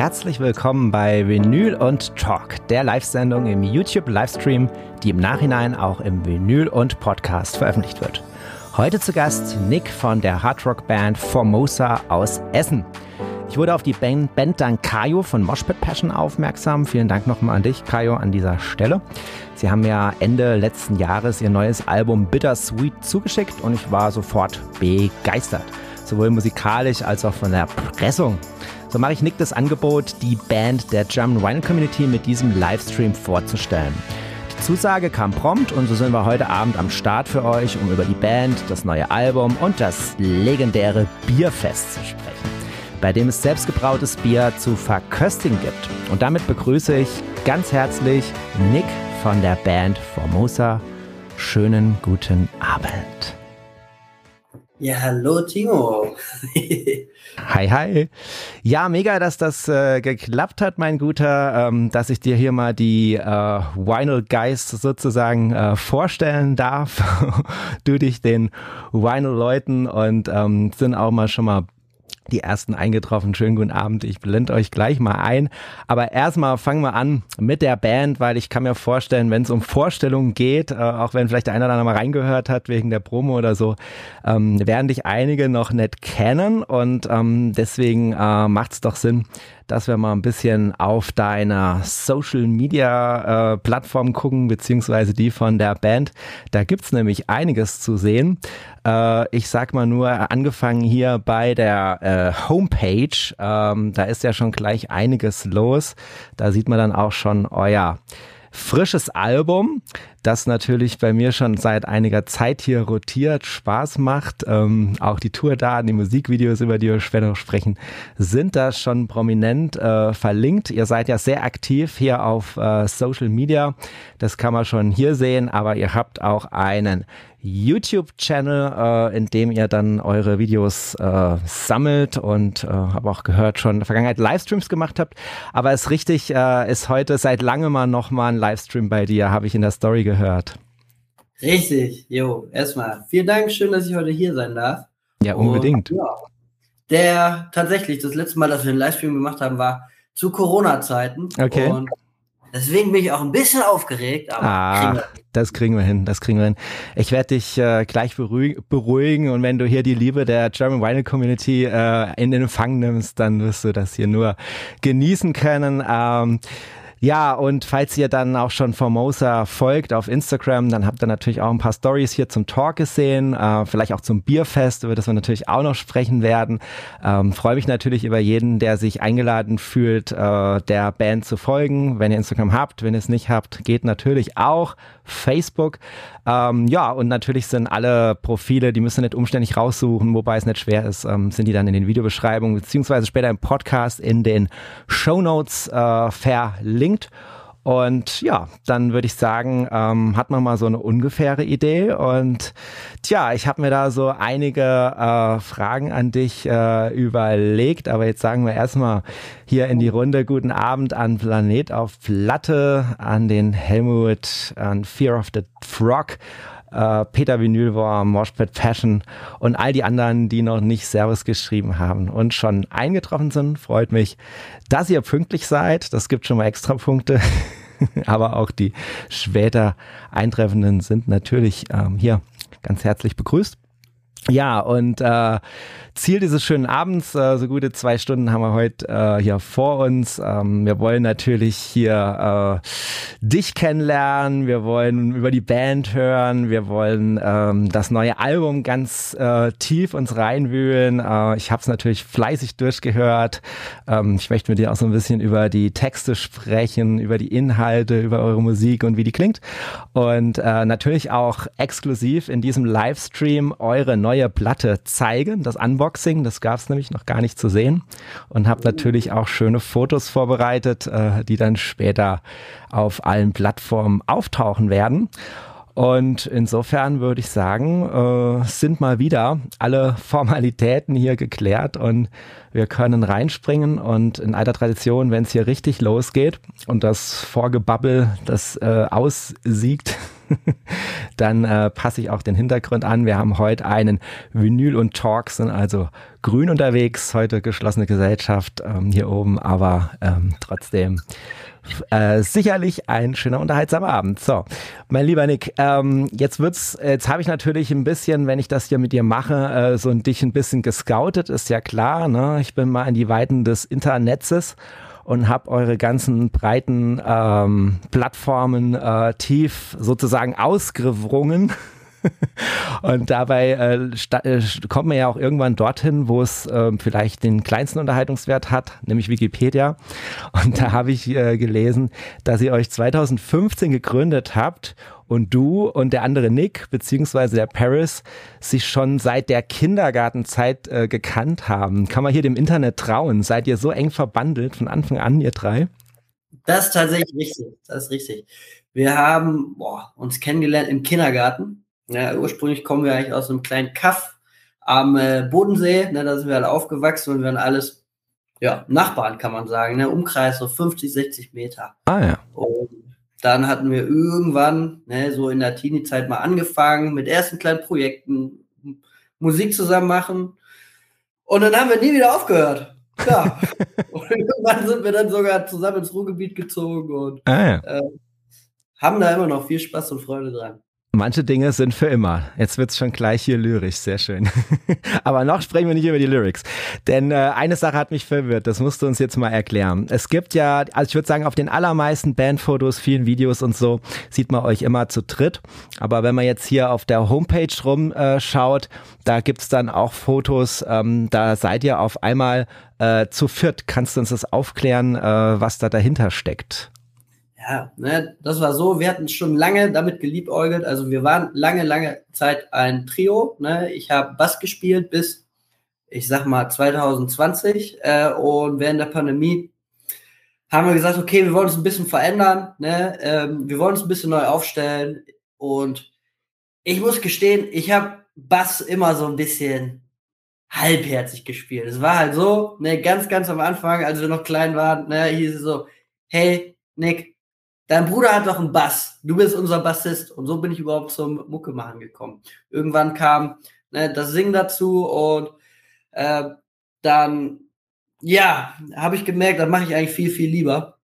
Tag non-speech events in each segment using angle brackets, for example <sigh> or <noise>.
herzlich willkommen bei Vinyl und Talk, der Live-Sendung im YouTube-Livestream, die im Nachhinein auch im Vinyl und Podcast veröffentlicht wird. Heute zu Gast Nick von der Hardrock-Band Formosa aus Essen. Ich wurde auf die Band, Band dank Kayo von Moshpit Passion aufmerksam. Vielen Dank nochmal an dich, Kayo, an dieser Stelle. Sie haben ja Ende letzten Jahres ihr neues Album Bittersweet zugeschickt und ich war sofort begeistert. Sowohl musikalisch als auch von der Pressung. So mache ich Nick das Angebot, die Band der German Wine Community mit diesem Livestream vorzustellen. Die Zusage kam prompt und so sind wir heute Abend am Start für euch, um über die Band, das neue Album und das legendäre Bierfest zu sprechen, bei dem es selbstgebrautes Bier zu verköstigen gibt. Und damit begrüße ich ganz herzlich Nick von der Band Formosa. Schönen guten Abend. Ja, hallo Timo. <laughs> hi, hi. Ja, mega, dass das äh, geklappt hat, mein Guter, ähm, dass ich dir hier mal die äh, Vinyl Geist sozusagen äh, vorstellen darf. <laughs> du dich den Vinyl Leuten und ähm, sind auch mal schon mal die ersten eingetroffen. Schönen guten Abend. Ich blende euch gleich mal ein. Aber erstmal fangen wir an mit der Band, weil ich kann mir vorstellen, wenn es um Vorstellungen geht, äh, auch wenn vielleicht der eine oder andere mal reingehört hat wegen der Promo oder so, ähm, werden dich einige noch nicht kennen und ähm, deswegen äh, macht es doch Sinn, dass wir mal ein bisschen auf deiner Social Media äh, Plattform gucken, beziehungsweise die von der Band. Da gibt's nämlich einiges zu sehen. Äh, ich sag mal nur, angefangen hier bei der äh, Homepage, ähm, da ist ja schon gleich einiges los. Da sieht man dann auch schon euer frisches Album, das natürlich bei mir schon seit einiger Zeit hier rotiert, Spaß macht. Ähm, auch die Tourdaten, die Musikvideos, über die wir später noch sprechen, sind da schon prominent äh, verlinkt. Ihr seid ja sehr aktiv hier auf äh, Social Media. Das kann man schon hier sehen, aber ihr habt auch einen YouTube-Channel, äh, in dem ihr dann eure Videos äh, sammelt und äh, habe auch gehört schon in der Vergangenheit Livestreams gemacht habt. Aber es richtig äh, ist heute seit langem mal nochmal ein Livestream bei dir, habe ich in der Story gehört. Richtig, jo, erstmal vielen Dank, schön, dass ich heute hier sein darf. Ja, unbedingt. Und, ja, der tatsächlich, das letzte Mal, dass wir einen Livestream gemacht haben, war zu Corona-Zeiten. Okay. Und Deswegen bin ich auch ein bisschen aufgeregt, aber ah, kriegen das kriegen wir hin, das kriegen wir hin. Ich werde dich äh, gleich beruhigen und wenn du hier die Liebe der German Vinyl Community äh, in den Empfang nimmst, dann wirst du das hier nur genießen können. Ähm, ja, und falls ihr dann auch schon Formosa folgt auf Instagram, dann habt ihr natürlich auch ein paar Stories hier zum Talk gesehen, äh, vielleicht auch zum Bierfest, über das wir natürlich auch noch sprechen werden. Ähm, Freue mich natürlich über jeden, der sich eingeladen fühlt, äh, der Band zu folgen. Wenn ihr Instagram habt, wenn ihr es nicht habt, geht natürlich auch. Facebook. Ähm, ja, und natürlich sind alle Profile, die müssen nicht umständlich raussuchen, wobei es nicht schwer ist, ähm, sind die dann in den Videobeschreibungen beziehungsweise später im Podcast in den Show Notes äh, verlinkt. Und ja, dann würde ich sagen, ähm, hat man mal so eine ungefähre Idee. Und tja, ich habe mir da so einige äh, Fragen an dich äh, überlegt. Aber jetzt sagen wir erstmal hier in die Runde guten Abend an Planet auf Platte, an den Helmut, an Fear of the Frog äh, Peter Vinylwurm, Moshpit Fashion und all die anderen, die noch nicht Servus geschrieben haben und schon eingetroffen sind. Freut mich, dass ihr pünktlich seid. Das gibt schon mal extra Punkte. <laughs> Aber auch die später Eintreffenden sind natürlich ähm, hier ganz herzlich begrüßt. Ja, und äh, Ziel dieses schönen Abends, äh, so gute zwei Stunden haben wir heute äh, hier vor uns. Ähm, wir wollen natürlich hier äh, dich kennenlernen, wir wollen über die Band hören, wir wollen ähm, das neue Album ganz äh, tief uns reinwühlen. Äh, ich habe es natürlich fleißig durchgehört. Ähm, ich möchte mit dir auch so ein bisschen über die Texte sprechen, über die Inhalte, über eure Musik und wie die klingt. Und äh, natürlich auch exklusiv in diesem Livestream eure neue Platte zeigen, das Unboxing, das gab es nämlich noch gar nicht zu sehen und habe natürlich auch schöne Fotos vorbereitet, äh, die dann später auf allen Plattformen auftauchen werden. Und insofern würde ich sagen, äh, sind mal wieder alle Formalitäten hier geklärt und wir können reinspringen und in alter Tradition, wenn es hier richtig losgeht und das Vorgebabbel, das äh, aussiegt, <laughs> dann äh, passe ich auch den Hintergrund an. Wir haben heute einen Vinyl und Talk, sind also grün unterwegs, heute geschlossene Gesellschaft ähm, hier oben, aber ähm, trotzdem äh, sicherlich ein schöner, unterhaltsamer Abend. So, mein lieber Nick, ähm, jetzt wird's, jetzt habe ich natürlich ein bisschen, wenn ich das hier mit dir mache, äh, so ein dich ein bisschen gescoutet, ist ja klar. Ne? Ich bin mal in die Weiten des Internetzes und habe eure ganzen breiten ähm, Plattformen äh, tief sozusagen ausgewrungen <laughs> und dabei äh, äh, kommt man ja auch irgendwann dorthin, wo es äh, vielleicht den kleinsten Unterhaltungswert hat, nämlich Wikipedia. Und da habe ich äh, gelesen, dass ihr euch 2015 gegründet habt und du und der andere Nick, beziehungsweise der Paris, sich schon seit der Kindergartenzeit äh, gekannt haben. Kann man hier dem Internet trauen? Seid ihr so eng verbandelt von Anfang an, ihr drei? Das ist tatsächlich richtig. Das ist richtig. Wir haben boah, uns kennengelernt im Kindergarten. Ja, ursprünglich kommen wir eigentlich aus einem kleinen Kaff am äh, Bodensee. Ne, da sind wir alle aufgewachsen und wir waren alles ja, Nachbarn, kann man sagen. Ne, Umkreis so 50, 60 Meter. Ah ja. Und dann hatten wir irgendwann, ne, so in der Teenie-Zeit mal angefangen mit ersten kleinen Projekten, Musik zusammen machen. Und dann haben wir nie wieder aufgehört. Ja. <laughs> und irgendwann sind wir dann sogar zusammen ins Ruhrgebiet gezogen und ah, ja. äh, haben da immer noch viel Spaß und Freude dran. Manche Dinge sind für immer. Jetzt wird's schon gleich hier lyrisch, sehr schön. <laughs> Aber noch sprechen wir nicht über die Lyrics. Denn äh, eine Sache hat mich verwirrt, das musst du uns jetzt mal erklären. Es gibt ja, also ich würde sagen, auf den allermeisten Bandfotos, vielen Videos und so, sieht man euch immer zu dritt. Aber wenn man jetzt hier auf der Homepage rumschaut, äh, da gibt's dann auch Fotos, ähm, da seid ihr auf einmal äh, zu viert. Kannst du uns das aufklären, äh, was da dahinter steckt? Ja, ne, das war so, wir hatten schon lange damit geliebäugelt, also wir waren lange, lange Zeit ein Trio, ne, ich habe Bass gespielt bis, ich sag mal, 2020 äh, und während der Pandemie haben wir gesagt, okay, wir wollen uns ein bisschen verändern, ne, ähm, wir wollen uns ein bisschen neu aufstellen. Und ich muss gestehen, ich habe Bass immer so ein bisschen halbherzig gespielt. Es war halt so, ne, ganz, ganz am Anfang, als wir noch klein waren, ne, hieß es so, hey, Nick, dein Bruder hat doch einen Bass, du bist unser Bassist. Und so bin ich überhaupt zum Mucke machen gekommen. Irgendwann kam ne, das Singen dazu und äh, dann, ja, habe ich gemerkt, das mache ich eigentlich viel, viel lieber.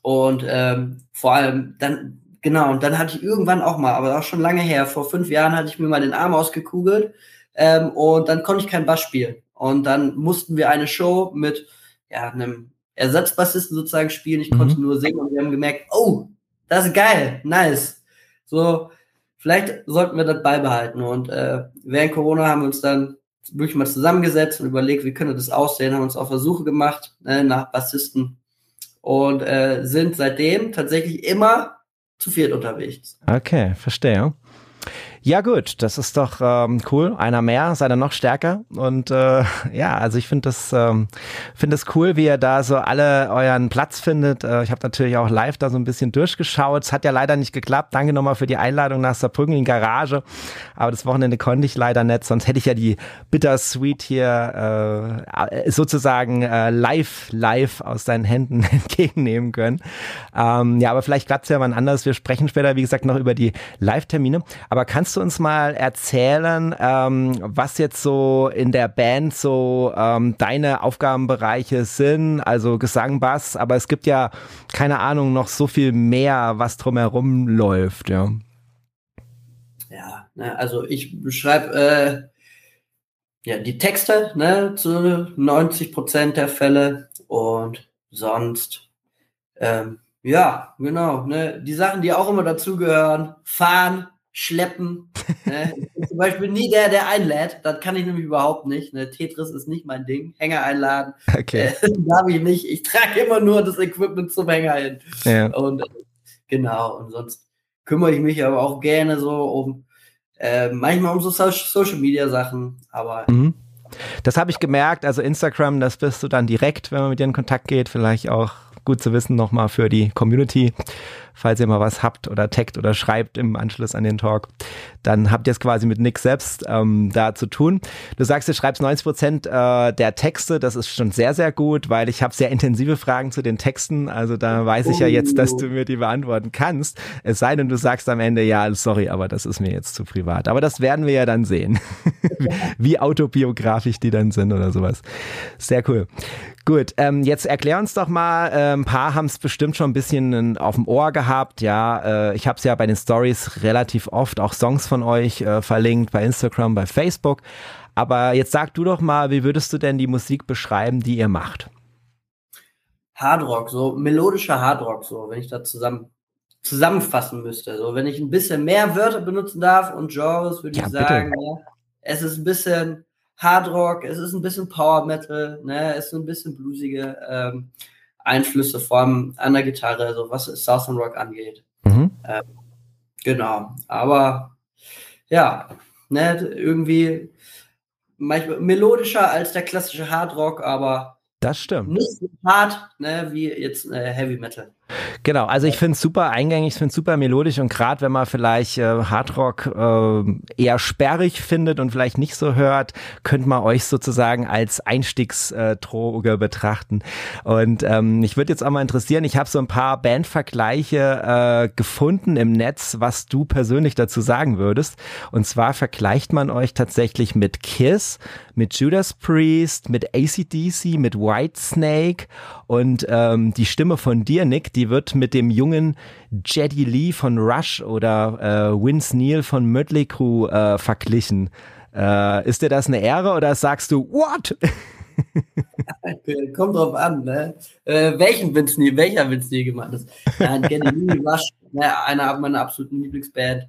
Und ähm, vor allem dann, genau, und dann hatte ich irgendwann auch mal, aber auch schon lange her, vor fünf Jahren hatte ich mir mal den Arm ausgekugelt ähm, und dann konnte ich keinen Bass spielen. Und dann mussten wir eine Show mit ja, einem Ersatzbassisten sozusagen spielen. Ich mhm. konnte nur singen und wir haben gemerkt, oh, das ist geil, nice. So, vielleicht sollten wir das beibehalten. Und äh, während Corona haben wir uns dann wirklich mal zusammengesetzt und überlegt, wie könnte das aussehen, haben uns auf Versuche gemacht äh, nach Bassisten und äh, sind seitdem tatsächlich immer zu viert unterwegs. Okay, verstehe. Ja gut, das ist doch ähm, cool. Einer mehr, seid ihr noch stärker. Und äh, ja, also ich finde das, ähm, finde es cool, wie ihr da so alle euren Platz findet. Äh, ich habe natürlich auch live da so ein bisschen durchgeschaut. Es hat ja leider nicht geklappt. Danke nochmal für die Einladung nach Saarbrücken in Garage. Aber das Wochenende konnte ich leider nicht, sonst hätte ich ja die Bittersweet hier äh, sozusagen äh, live, live aus deinen Händen <laughs> entgegennehmen können. Ähm, ja, aber vielleicht klappt es ja mal anders. Wir sprechen später, wie gesagt, noch über die Live-Termine. Aber kannst du uns mal erzählen, ähm, was jetzt so in der Band so ähm, deine Aufgabenbereiche sind? Also Gesang, Bass, aber es gibt ja, keine Ahnung, noch so viel mehr, was drumherum läuft, ja. Ja, ne, also ich beschreibe äh, ja, die Texte ne, zu 90 Prozent der Fälle und sonst ähm, ja, genau. Ne? Die Sachen, die auch immer dazugehören, fahren, schleppen. ne? Zum Beispiel nie der, der einlädt. Das kann ich nämlich überhaupt nicht. Ne? Tetris ist nicht mein Ding. Hänger einladen. Okay. Äh, <laughs> darf ich nicht. Ich trage immer nur das Equipment zum Hänger hin. Ja. Und äh, genau. Und sonst kümmere ich mich aber auch gerne so um äh, manchmal um so Social Media Sachen. Aber mhm. Das habe ich gemerkt, also Instagram, das bist du dann direkt, wenn man mit dir in Kontakt geht, vielleicht auch gut zu wissen nochmal für die Community, falls ihr mal was habt oder taggt oder schreibt im Anschluss an den Talk. dann habt ihr es quasi mit Nick selbst ähm, da zu tun. Du sagst, du schreibst 90 Prozent äh, der Texte, das ist schon sehr, sehr gut, weil ich habe sehr intensive Fragen zu den Texten, also da weiß ich ja jetzt, dass du mir die beantworten kannst. Es sei denn, du sagst am Ende, ja, sorry, aber das ist mir jetzt zu privat. Aber das werden wir ja dann sehen, <laughs> wie autobiografisch die dann sind oder sowas. Sehr cool. Gut, ähm, jetzt erklär uns doch mal, äh, ein paar haben es bestimmt schon ein bisschen auf dem Ohr gehabt, ja, äh, ich habe es ja bei den Stories relativ oft auch Songs von euch äh, verlinkt, bei Instagram, bei Facebook, aber jetzt sag du doch mal, wie würdest du denn die Musik beschreiben, die ihr macht? Hardrock, so melodischer Hardrock, so, wenn ich das zusammen zusammenfassen müsste. So, wenn ich ein bisschen mehr Wörter benutzen darf und Genres, würde ja, ich sagen, ja, es ist ein bisschen Hard Rock, es ist ein bisschen Power Metal, ne, es sind ein bisschen bluesige ähm, Einflüsse, vor allem an der Gitarre, so was Southern Rock angeht. Mhm. Ähm, genau, aber ja, ne, irgendwie manchmal melodischer als der klassische Hard Rock, aber das stimmt. Nicht so hart, ne, wie jetzt äh, Heavy Metal. Genau, also ich finde es super eingängig, ich finde es super melodisch und gerade wenn man vielleicht äh, Hardrock äh, eher sperrig findet und vielleicht nicht so hört, könnte man euch sozusagen als Einstiegsdroge betrachten. Und ähm, mich würde jetzt auch mal interessieren, ich habe so ein paar Bandvergleiche äh, gefunden im Netz, was du persönlich dazu sagen würdest. Und zwar vergleicht man euch tatsächlich mit Kiss, mit Judas Priest, mit ACDC, mit Whitesnake und ähm, die Stimme von dir, Nick, die wird mit dem jungen Jedi Lee von Rush oder äh, Vince Neil von Mötley Crew äh, verglichen. Äh, ist dir das eine Ehre oder sagst du, what? <laughs> Kommt drauf an, ne? Äh, welchen Vince Neil, welcher Vince Neil gemeint ist. Nein, Jedi Lee, <laughs> Rush, ne, einer meiner absoluten Lieblingsband.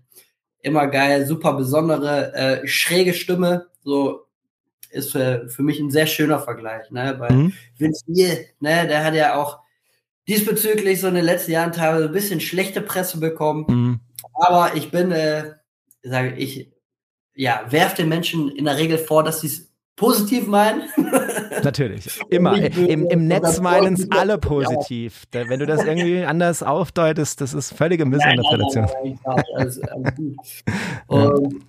Immer geil, super besondere, äh, schräge Stimme, so ist für, für mich ein sehr schöner Vergleich, ne? Weil mhm. Vince Neil, ne, der hat ja auch diesbezüglich so in den letzten Jahren teilweise ein bisschen schlechte Presse bekommen. Mhm. Aber ich bin, äh, sage ich, ja, werf den Menschen in der Regel vor, dass sie es positiv meinen. <laughs> Natürlich, <laughs> immer. Im, im Netz meinen es alle positiv. Ja. Wenn du das irgendwie <laughs> anders aufdeutest, das ist völlige Missinterpretation. Nein, nein, nein, alles, alles gut. Und,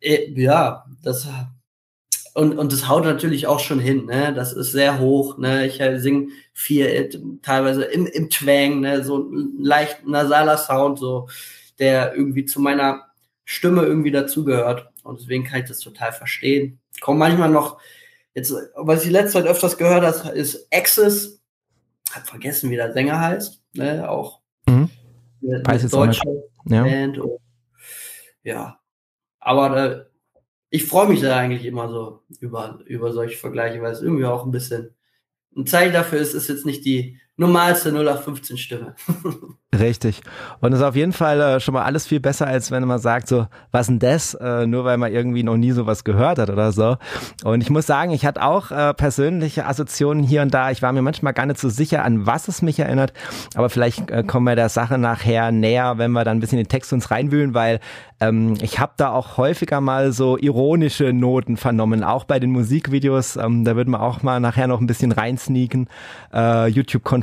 äh, ja, das und, und das haut natürlich auch schon hin, ne? Das ist sehr hoch, ne? Ich äh, singe vier, äh, teilweise im, im Twang, ne? So ein leicht nasaler Sound, so, der irgendwie zu meiner Stimme irgendwie dazugehört. Und deswegen kann ich das total verstehen. Komm manchmal noch, jetzt, was ich letzte Zeit öfters gehört habe, ist Access. Hab vergessen, wie der Sänger heißt, ne? Auch. Mhm. Jetzt deutsche ja. Band. Und, ja. Aber äh, ich freue mich da eigentlich immer so über, über solche Vergleiche, weil es irgendwie auch ein bisschen ein Zeichen dafür ist, ist jetzt nicht die normalste 0815 Stimme. <laughs> Richtig. Und ist auf jeden Fall äh, schon mal alles viel besser, als wenn man sagt, so, was denn das? Äh, nur weil man irgendwie noch nie sowas gehört hat oder so. Und ich muss sagen, ich hatte auch äh, persönliche Assoziationen hier und da. Ich war mir manchmal gar nicht so sicher, an was es mich erinnert. Aber vielleicht äh, kommen wir der Sache nachher näher, wenn wir dann ein bisschen den Text uns reinwühlen, weil ähm, ich habe da auch häufiger mal so ironische Noten vernommen, auch bei den Musikvideos. Ähm, da würden wir auch mal nachher noch ein bisschen reinsneaken, äh,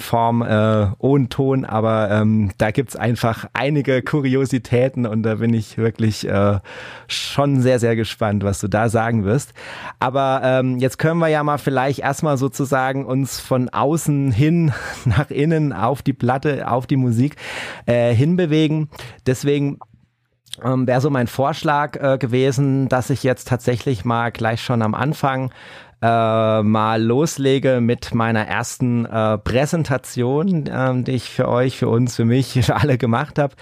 YouTube-konform, äh, ohne Ton, aber ähm, da gibt's einfach einige Kuriositäten und da bin ich wirklich äh, schon sehr, sehr gespannt, was du da sagen wirst. Aber ähm, jetzt können wir ja mal vielleicht erstmal sozusagen uns von außen hin <laughs> nach innen auf die Platte, auf die Musik äh, hinbewegen. Deswegen ähm, wäre so mein Vorschlag äh, gewesen, dass ich jetzt tatsächlich mal gleich schon am Anfang äh, mal loslege mit meiner ersten äh, Präsentation, äh, die ich für euch, für uns, für mich, für <laughs> alle gemacht habe.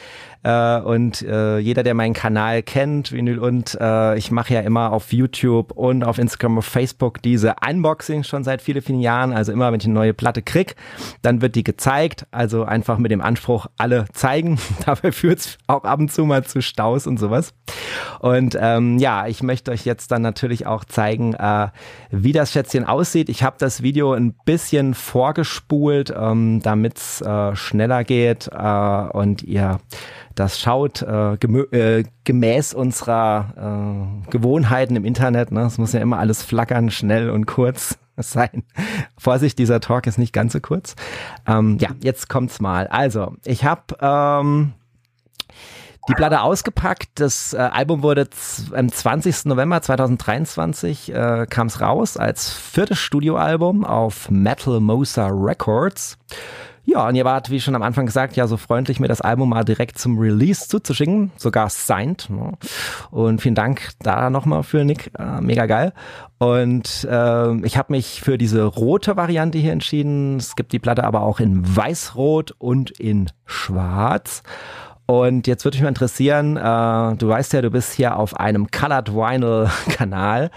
Äh, und äh, jeder, der meinen Kanal kennt, Vinyl und äh, ich mache ja immer auf YouTube und auf Instagram, auf Facebook diese Unboxing schon seit vielen, vielen Jahren. Also immer, wenn ich eine neue Platte krieg, dann wird die gezeigt. Also einfach mit dem Anspruch, alle zeigen. <laughs> Dabei führt es auch ab und zu mal zu Staus und sowas. Und ähm, ja, ich möchte euch jetzt dann natürlich auch zeigen, äh, wie das Schätzchen aussieht. Ich habe das Video ein bisschen vorgespult, ähm, damit es äh, schneller geht äh, und ihr das schaut äh, äh, gemäß unserer äh, Gewohnheiten im Internet. Ne? Es muss ja immer alles flackern, schnell und kurz <laughs> sein. Vorsicht, dieser Talk ist nicht ganz so kurz. Ähm, ja, jetzt kommt's mal. Also, ich habe ähm, die Platte ausgepackt. Das äh, Album wurde am 20. November 2023 äh, kam es raus als viertes Studioalbum auf Metal Mosa Records. Ja, und ihr wart, wie schon am Anfang gesagt, ja so freundlich, mir das Album mal direkt zum Release zuzuschicken, sogar signed. Ne? Und vielen Dank da nochmal für Nick, äh, mega geil. Und äh, ich habe mich für diese rote Variante hier entschieden. Es gibt die Platte aber auch in weiß-rot und in schwarz. Und jetzt würde mich mal interessieren, äh, du weißt ja, du bist hier auf einem Colored Vinyl Kanal.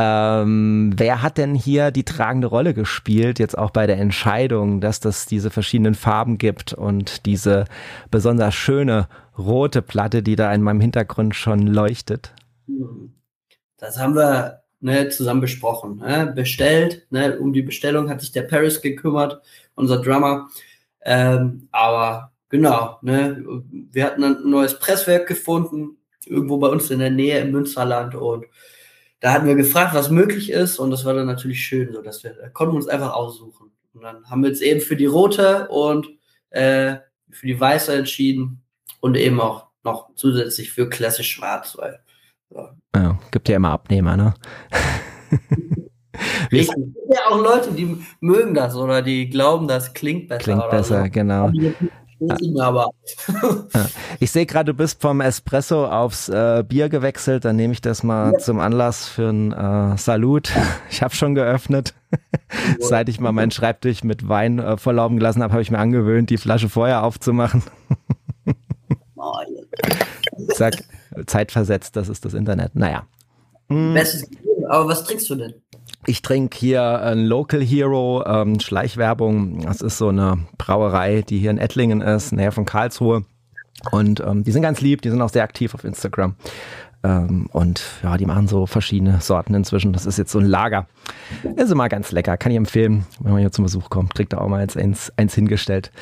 Ähm, wer hat denn hier die tragende Rolle gespielt, jetzt auch bei der Entscheidung, dass das diese verschiedenen Farben gibt und diese besonders schöne rote Platte, die da in meinem Hintergrund schon leuchtet? Das haben wir ne, zusammen besprochen. Ne? Bestellt, ne? um die Bestellung hat sich der Paris gekümmert, unser Drummer. Ähm, aber genau, ne? wir hatten ein neues Presswerk gefunden, irgendwo bei uns in der Nähe im Münsterland und da hatten wir gefragt, was möglich ist und das war dann natürlich schön, so dass wir da konnten wir uns einfach aussuchen. Und dann haben wir uns eben für die rote und äh, für die weiße entschieden und eben auch noch zusätzlich für klassisch schwarz, weil ja. gibt ja immer Abnehmer, ne? <laughs> Es gibt ja auch Leute, die mögen das oder die glauben, das klingt besser. Klingt besser, so. genau. Aber. <laughs> Ich sehe gerade, du bist vom Espresso aufs äh, Bier gewechselt. Dann nehme ich das mal ja. zum Anlass für ein äh, Salut. <laughs> Ich habe schon geöffnet. Seit ich mal meinen Schreibtisch mit Wein äh, volllaufen gelassen habe, habe ich mir angewöhnt, die Flasche vorher aufzumachen. Sag, zeitversetzt, das ist das Internet. Naja. Hm. Aber was trinkst du denn? Ich trinke hier ein Local Hero, ähm, Schleichwerbung. Das ist so eine Brauerei, die hier in Ettlingen ist, näher von Karlsruhe. Und ähm, die sind ganz lieb, die sind auch sehr aktiv auf Instagram. Ähm, und ja, die machen so verschiedene Sorten inzwischen. Das ist jetzt so ein Lager. Ist immer ganz lecker, kann ich empfehlen, wenn man hier zum Besuch kommt. Kriegt da auch mal eins, eins hingestellt.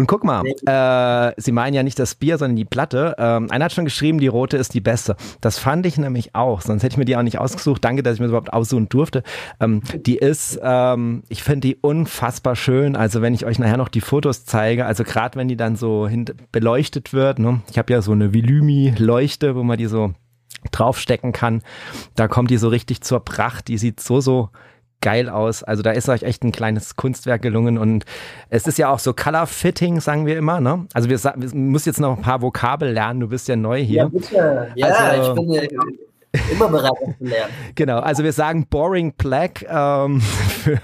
Und guck mal, äh, sie meinen ja nicht das Bier, sondern die Platte. Ähm, einer hat schon geschrieben, die rote ist die beste. Das fand ich nämlich auch, sonst hätte ich mir die auch nicht ausgesucht. Danke, dass ich mir das überhaupt aussuchen durfte. Ähm, die ist, ähm, ich finde die unfassbar schön. Also wenn ich euch nachher noch die Fotos zeige, also gerade wenn die dann so beleuchtet wird, ne? ich habe ja so eine Vilymi-Leuchte, wo man die so draufstecken kann. Da kommt die so richtig zur Pracht. Die sieht so, so geil aus. Also da ist euch echt ein kleines Kunstwerk gelungen und es ist ja auch so Color Fitting, sagen wir immer. Ne? Also wir, wir müssen jetzt noch ein paar Vokabel lernen. Du bist ja neu hier. Ja, bitte. Ja, also, ich bin ja immer bereit, zu lernen. <laughs> Genau, also wir sagen Boring Black ähm, <laughs> für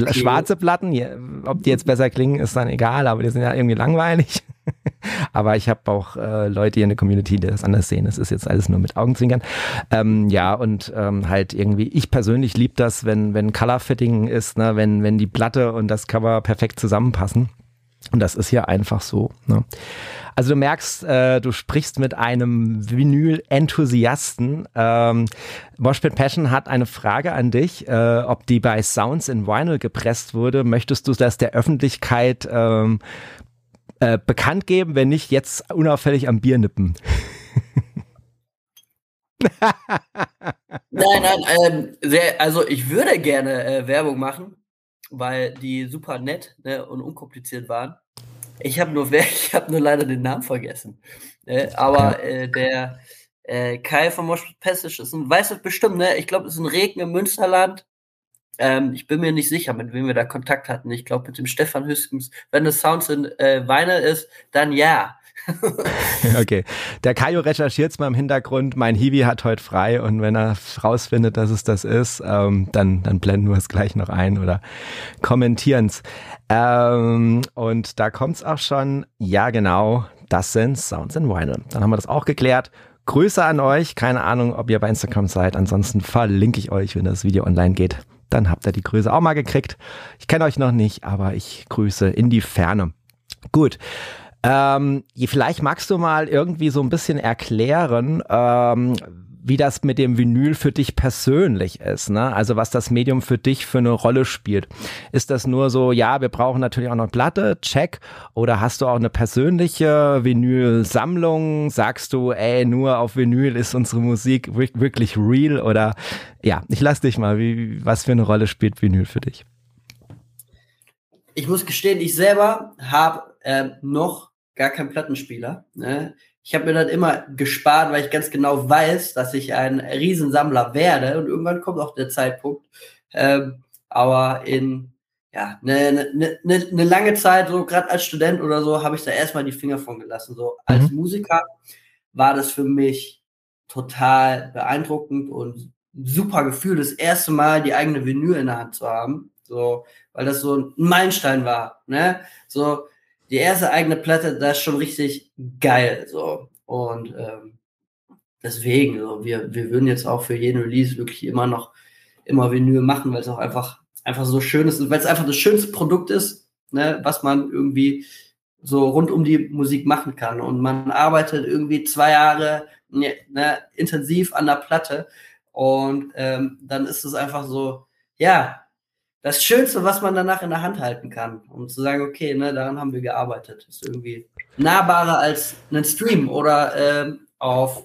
okay. schwarze Platten. Ob die jetzt besser klingen, ist dann egal, aber die sind ja irgendwie langweilig. <laughs> Aber ich habe auch äh, Leute hier in der Community, die das anders sehen. Das ist jetzt alles nur mit Augenzwinkern. Ähm, ja, und ähm, halt irgendwie, ich persönlich liebe das, wenn, wenn Color-Fitting ist, ne? wenn, wenn die Platte und das Cover perfekt zusammenpassen. Und das ist hier einfach so. Ne? Also du merkst, äh, du sprichst mit einem Vinyl-Enthusiasten. Ähm, Moshpit Passion hat eine Frage an dich, äh, ob die bei Sounds in Vinyl gepresst wurde. Möchtest du das der Öffentlichkeit ähm, äh, bekannt geben, wenn nicht jetzt unauffällig am Bier nippen. <laughs> nein, nein, ähm, sehr, also ich würde gerne äh, Werbung machen, weil die super nett ne, und unkompliziert waren. Ich habe nur, <laughs> ich habe nur leider den Namen vergessen. Äh, aber äh, der äh, Kai von Mosch Passage ist ein, weiß es bestimmt, ne? Ich glaube, es ist ein Regen im Münsterland. Ähm, ich bin mir nicht sicher, mit wem wir da Kontakt hatten. Ich glaube, mit dem Stefan Hüskens. Wenn es Sounds in äh, Vinyl ist, dann ja. <laughs> okay. Der recherchiert es mal im Hintergrund. Mein Hiwi hat heute frei und wenn er rausfindet, dass es das ist, ähm, dann, dann blenden wir es gleich noch ein oder kommentieren es. Ähm, und da kommt es auch schon. Ja, genau. Das sind Sounds in Vinyl. Dann haben wir das auch geklärt. Grüße an euch. Keine Ahnung, ob ihr bei Instagram seid. Ansonsten verlinke ich euch, wenn das Video online geht dann habt ihr die Grüße auch mal gekriegt. Ich kenne euch noch nicht, aber ich grüße in die Ferne. Gut. Ähm, vielleicht magst du mal irgendwie so ein bisschen erklären, ähm, wie das mit dem Vinyl für dich persönlich ist, ne? Also was das Medium für dich für eine Rolle spielt. Ist das nur so, ja, wir brauchen natürlich auch noch Platte, check, oder hast du auch eine persönliche Vinyl-Sammlung? Sagst du, ey, nur auf Vinyl ist unsere Musik wirklich real? Oder ja, ich lass dich mal, wie, was für eine Rolle spielt Vinyl für dich? Ich muss gestehen, ich selber habe äh, noch gar keinen Plattenspieler. Ne? ich habe mir dann immer gespart, weil ich ganz genau weiß, dass ich ein Riesensammler werde und irgendwann kommt auch der Zeitpunkt. Ähm, aber in ja, eine ne, ne, ne lange Zeit, so gerade als Student oder so, habe ich da erstmal die Finger von gelassen. So als mhm. Musiker war das für mich total beeindruckend und super Gefühl, das erste Mal die eigene Vinyl in der Hand zu haben. So, weil das so ein Meilenstein war. Ne? So, die erste eigene Platte, das ist schon richtig geil. So. Und ähm, deswegen, so, wir, wir würden jetzt auch für jeden Release wirklich immer noch immer Vinyl machen, weil es auch einfach, einfach so schön ist, weil es einfach das schönste Produkt ist, ne, was man irgendwie so rund um die Musik machen kann. Und man arbeitet irgendwie zwei Jahre ne, ne, intensiv an der Platte und ähm, dann ist es einfach so, ja, das Schönste, was man danach in der Hand halten kann, um zu sagen, okay, ne, daran haben wir gearbeitet. Ist irgendwie nahbarer als ein Stream oder ähm, auf,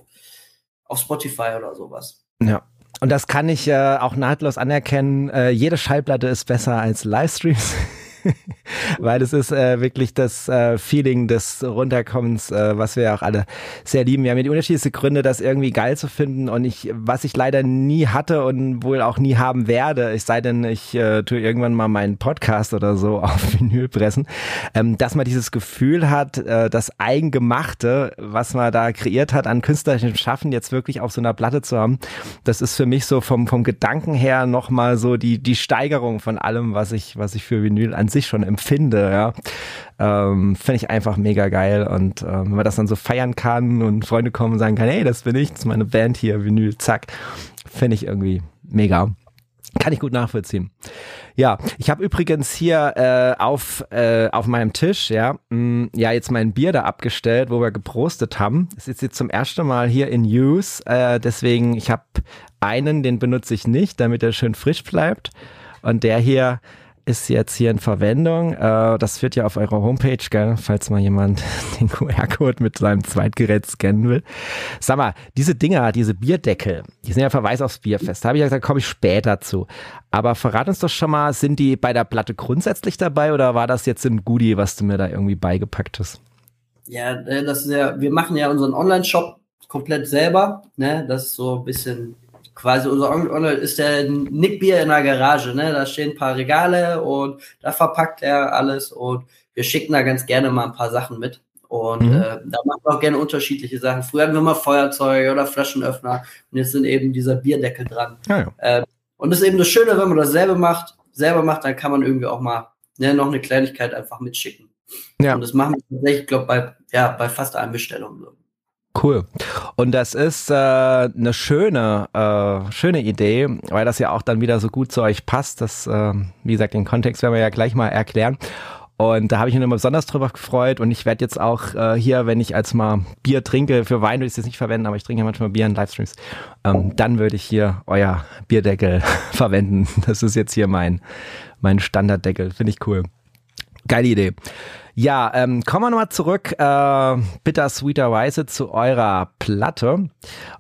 auf Spotify oder sowas. Ja. Und das kann ich äh, auch nahtlos anerkennen. Äh, jede Schallplatte ist besser als Livestreams. <laughs> <laughs> weil es ist äh, wirklich das äh, Feeling des Runterkommens, äh, was wir auch alle sehr lieben. Wir haben ja die unterschiedlichsten Gründe, das irgendwie geil zu finden und ich, was ich leider nie hatte und wohl auch nie haben werde, es sei denn, ich äh, tue irgendwann mal meinen Podcast oder so <laughs> auf Vinyl pressen, ähm, dass man dieses Gefühl hat, äh, das Eigengemachte, was man da kreiert hat an künstlerischem Schaffen, jetzt wirklich auf so einer Platte zu haben, das ist für mich so vom, vom Gedanken her nochmal so die, die Steigerung von allem, was ich, was ich für Vinyl an sich schon empfinde, ja. Ähm, Finde ich einfach mega geil. Und äh, wenn man das dann so feiern kann und Freunde kommen und sagen kann, hey, das bin ich, das ist meine Band hier, Vinyl, zack, finde ich irgendwie mega. Kann ich gut nachvollziehen. Ja, ich habe übrigens hier äh, auf, äh, auf meinem Tisch, ja, mh, mm, ja, jetzt mein Bier da abgestellt, wo wir geprostet haben. Es ist jetzt zum ersten Mal hier in Use, äh, deswegen, ich habe einen, den benutze ich nicht, damit er schön frisch bleibt. Und der hier, ist jetzt hier in Verwendung. Äh, das führt ja auf eurer Homepage, gell, falls mal jemand <laughs> den QR-Code mit seinem Zweitgerät scannen will. Sag mal, diese Dinger, diese Bierdeckel, die sind ja Verweis aufs Bierfest. Da habe ich ja gesagt, komme ich später zu. Aber verrat uns doch schon mal, sind die bei der Platte grundsätzlich dabei oder war das jetzt ein Goodie, was du mir da irgendwie beigepackt hast? Ja, äh, das ist ja, wir machen ja unseren Online-Shop komplett selber. Ne? Das ist so ein bisschen quasi unser Onkel ist der Nickbier in der Garage, ne? Da stehen ein paar Regale und da verpackt er alles und wir schicken da ganz gerne mal ein paar Sachen mit. Und mhm. äh, da machen wir auch gerne unterschiedliche Sachen. Früher hatten wir mal Feuerzeuge oder Flaschenöffner und jetzt sind eben dieser Bierdeckel dran. Ja, ja. Äh, und das ist eben das Schöne, wenn man das selber macht, selber macht, dann kann man irgendwie auch mal ne, noch eine Kleinigkeit einfach mitschicken. Ja. Und das machen wir tatsächlich, ich glaube, bei, ja, bei fast allen Bestellungen so. Cool. Und das ist äh, eine schöne, äh, schöne Idee, weil das ja auch dann wieder so gut zu euch passt. Das, äh, wie gesagt, den Kontext werden wir ja gleich mal erklären. Und da habe ich mich immer besonders drüber gefreut. Und ich werde jetzt auch äh, hier, wenn ich als mal Bier trinke, für Wein würde ich es jetzt nicht verwenden, aber ich trinke ja manchmal Bier in Livestreams, ähm, dann würde ich hier euer Bierdeckel <laughs> verwenden. Das ist jetzt hier mein, mein Standarddeckel. Finde ich cool. Geile Idee. Ja, ähm, kommen wir nochmal zurück, äh, bitter sweeterweise zu eurer Platte.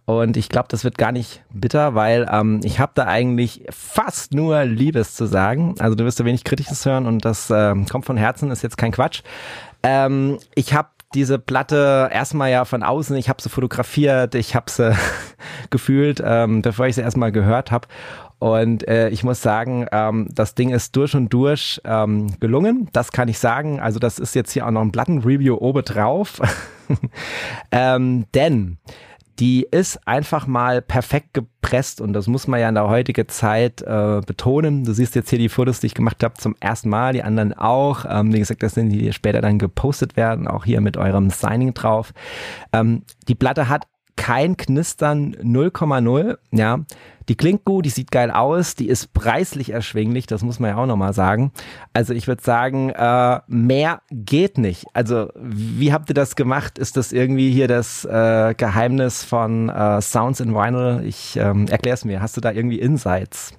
Und ich glaube, das wird gar nicht bitter, weil ähm, ich habe da eigentlich fast nur Liebes zu sagen. Also du wirst da wenig Kritisches hören und das äh, kommt von Herzen, ist jetzt kein Quatsch. Ähm, ich habe diese Platte erstmal ja von außen, ich habe sie fotografiert, ich habe sie <laughs> gefühlt, ähm, bevor ich sie erstmal gehört habe. Und äh, ich muss sagen, ähm, das Ding ist durch und durch ähm, gelungen. Das kann ich sagen. Also das ist jetzt hier auch noch ein Plattenreview oben drauf. <laughs> ähm, denn die ist einfach mal perfekt gepresst und das muss man ja in der heutigen Zeit äh, betonen. Du siehst jetzt hier die Fotos, die ich gemacht habe, zum ersten Mal, die anderen auch. Ähm, wie gesagt, das sind die, die später dann gepostet werden, auch hier mit eurem Signing drauf. Ähm, die Platte hat kein Knistern 0,0, ja. Die klingt gut, die sieht geil aus, die ist preislich erschwinglich, das muss man ja auch nochmal sagen. Also ich würde sagen, äh, mehr geht nicht. Also wie habt ihr das gemacht? Ist das irgendwie hier das äh, Geheimnis von äh, Sounds in Vinyl? Ich ähm, erklär's mir. Hast du da irgendwie Insights?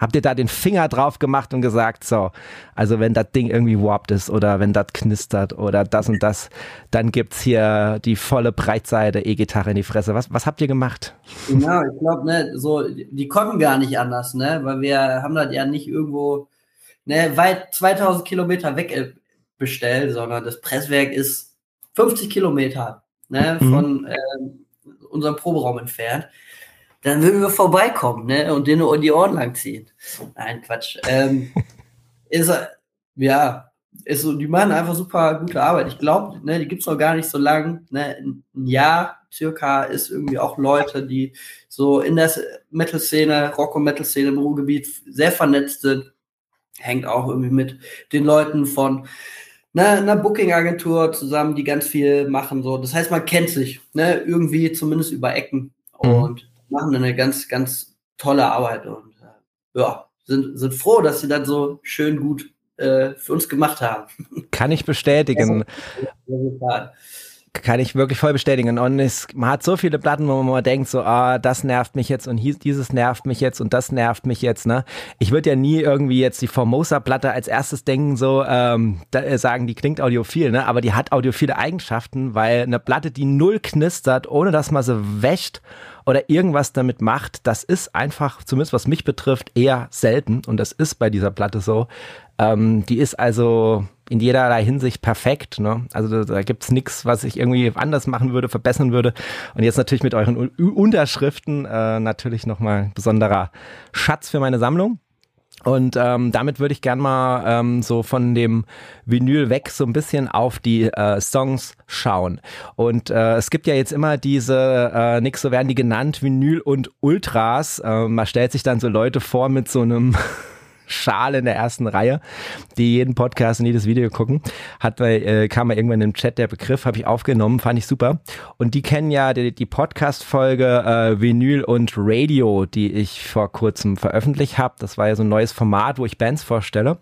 Habt ihr da den Finger drauf gemacht und gesagt, so, also wenn das Ding irgendwie warped ist oder wenn das knistert oder das und das, dann gibt's hier die volle Breitseite E-Gitarre in die Fresse. Was, was habt ihr gemacht? Genau, ich glaube, ne, so, die konnten gar nicht anders, ne, weil wir haben das ja nicht irgendwo, ne, weit 2000 Kilometer weg äh, bestellt, sondern das Presswerk ist 50 Kilometer ne, mhm. von äh, unserem Proberaum entfernt, dann würden wir vorbeikommen, ne, und den die Ohren lang ziehen. Nein, Quatsch. Ähm, <laughs> ist, ja, ist so, die machen einfach super gute Arbeit. Ich glaube, ne, die gibt's noch gar nicht so lang. Ne, ein Jahr circa ist irgendwie auch Leute, die so in der Metal-Szene, Rock- und Metal-Szene im Ruhrgebiet sehr vernetzt sind. Hängt auch irgendwie mit den Leuten von einer, einer Booking-Agentur zusammen, die ganz viel machen. So. Das heißt, man kennt sich, ne, irgendwie zumindest über Ecken mhm. und machen eine ganz, ganz tolle Arbeit und äh, ja, sind, sind froh, dass sie dann so schön gut äh, für uns gemacht haben. Kann ich bestätigen. <laughs> Kann ich wirklich voll bestätigen. Und es, man hat so viele Platten, wo man denkt, so, ah, das nervt mich jetzt und dieses nervt mich jetzt und das nervt mich jetzt, ne? Ich würde ja nie irgendwie jetzt die Formosa-Platte als erstes denken, so, ähm, da, äh, sagen, die klingt audiophil, ne? Aber die hat audiophile Eigenschaften, weil eine Platte, die null knistert, ohne dass man sie wäscht oder irgendwas damit macht, das ist einfach, zumindest was mich betrifft, eher selten. Und das ist bei dieser Platte so. Ähm, die ist also in jederlei Hinsicht perfekt. Ne? Also da, da gibt's nichts, was ich irgendwie anders machen würde, verbessern würde. Und jetzt natürlich mit euren U Unterschriften äh, natürlich nochmal besonderer Schatz für meine Sammlung. Und ähm, damit würde ich gern mal ähm, so von dem Vinyl weg so ein bisschen auf die äh, Songs schauen. Und äh, es gibt ja jetzt immer diese, äh, nix so werden die genannt, Vinyl und Ultras. Äh, man stellt sich dann so Leute vor mit so einem <laughs> Schale in der ersten Reihe, die jeden Podcast und jedes Video gucken. Hat äh, kam mal irgendwann im Chat der Begriff, habe ich aufgenommen, fand ich super. Und die kennen ja die, die Podcast-Folge äh, Vinyl und Radio, die ich vor kurzem veröffentlicht habe. Das war ja so ein neues Format, wo ich Bands vorstelle.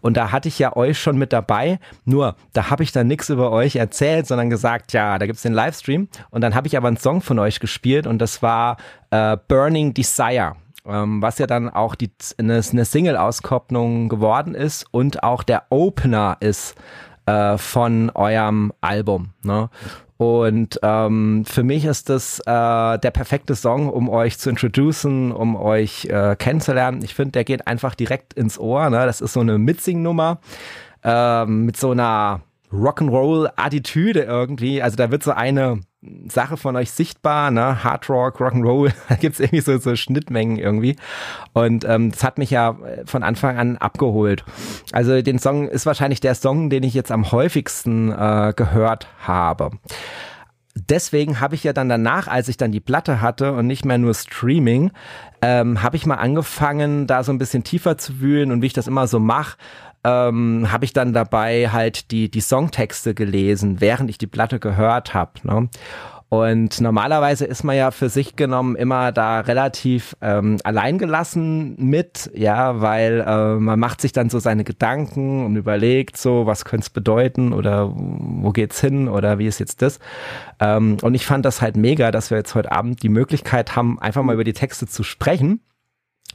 Und da hatte ich ja euch schon mit dabei. Nur, da habe ich dann nichts über euch erzählt, sondern gesagt, ja, da gibt's den Livestream. Und dann habe ich aber einen Song von euch gespielt und das war äh, Burning Desire ähm, was ja dann auch die, eine, eine Single-Auskopplung geworden ist und auch der Opener ist äh, von eurem Album. Ne? Und ähm, für mich ist das äh, der perfekte Song, um euch zu introducen, um euch äh, kennenzulernen. Ich finde, der geht einfach direkt ins Ohr. Ne? Das ist so eine Mitsing-Nummer äh, mit so einer Rock'n'Roll-Attitüde irgendwie. Also da wird so eine Sache von euch sichtbar, ne? Hard Rock, Rock'n'Roll, <laughs> da gibt's irgendwie so, so Schnittmengen irgendwie. Und ähm, das hat mich ja von Anfang an abgeholt. Also den Song ist wahrscheinlich der Song, den ich jetzt am häufigsten äh, gehört habe. Deswegen habe ich ja dann danach, als ich dann die Platte hatte und nicht mehr nur Streaming, ähm, habe ich mal angefangen, da so ein bisschen tiefer zu wühlen und wie ich das immer so mache, ähm, habe ich dann dabei halt die, die Songtexte gelesen, während ich die Platte gehört habe. Ne? Und normalerweise ist man ja für sich genommen immer da relativ ähm, alleingelassen mit, ja, weil äh, man macht sich dann so seine Gedanken und überlegt so, was könnte es bedeuten oder wo geht's hin oder wie ist jetzt das? Ähm, und ich fand das halt mega, dass wir jetzt heute Abend die Möglichkeit haben, einfach mal über die Texte zu sprechen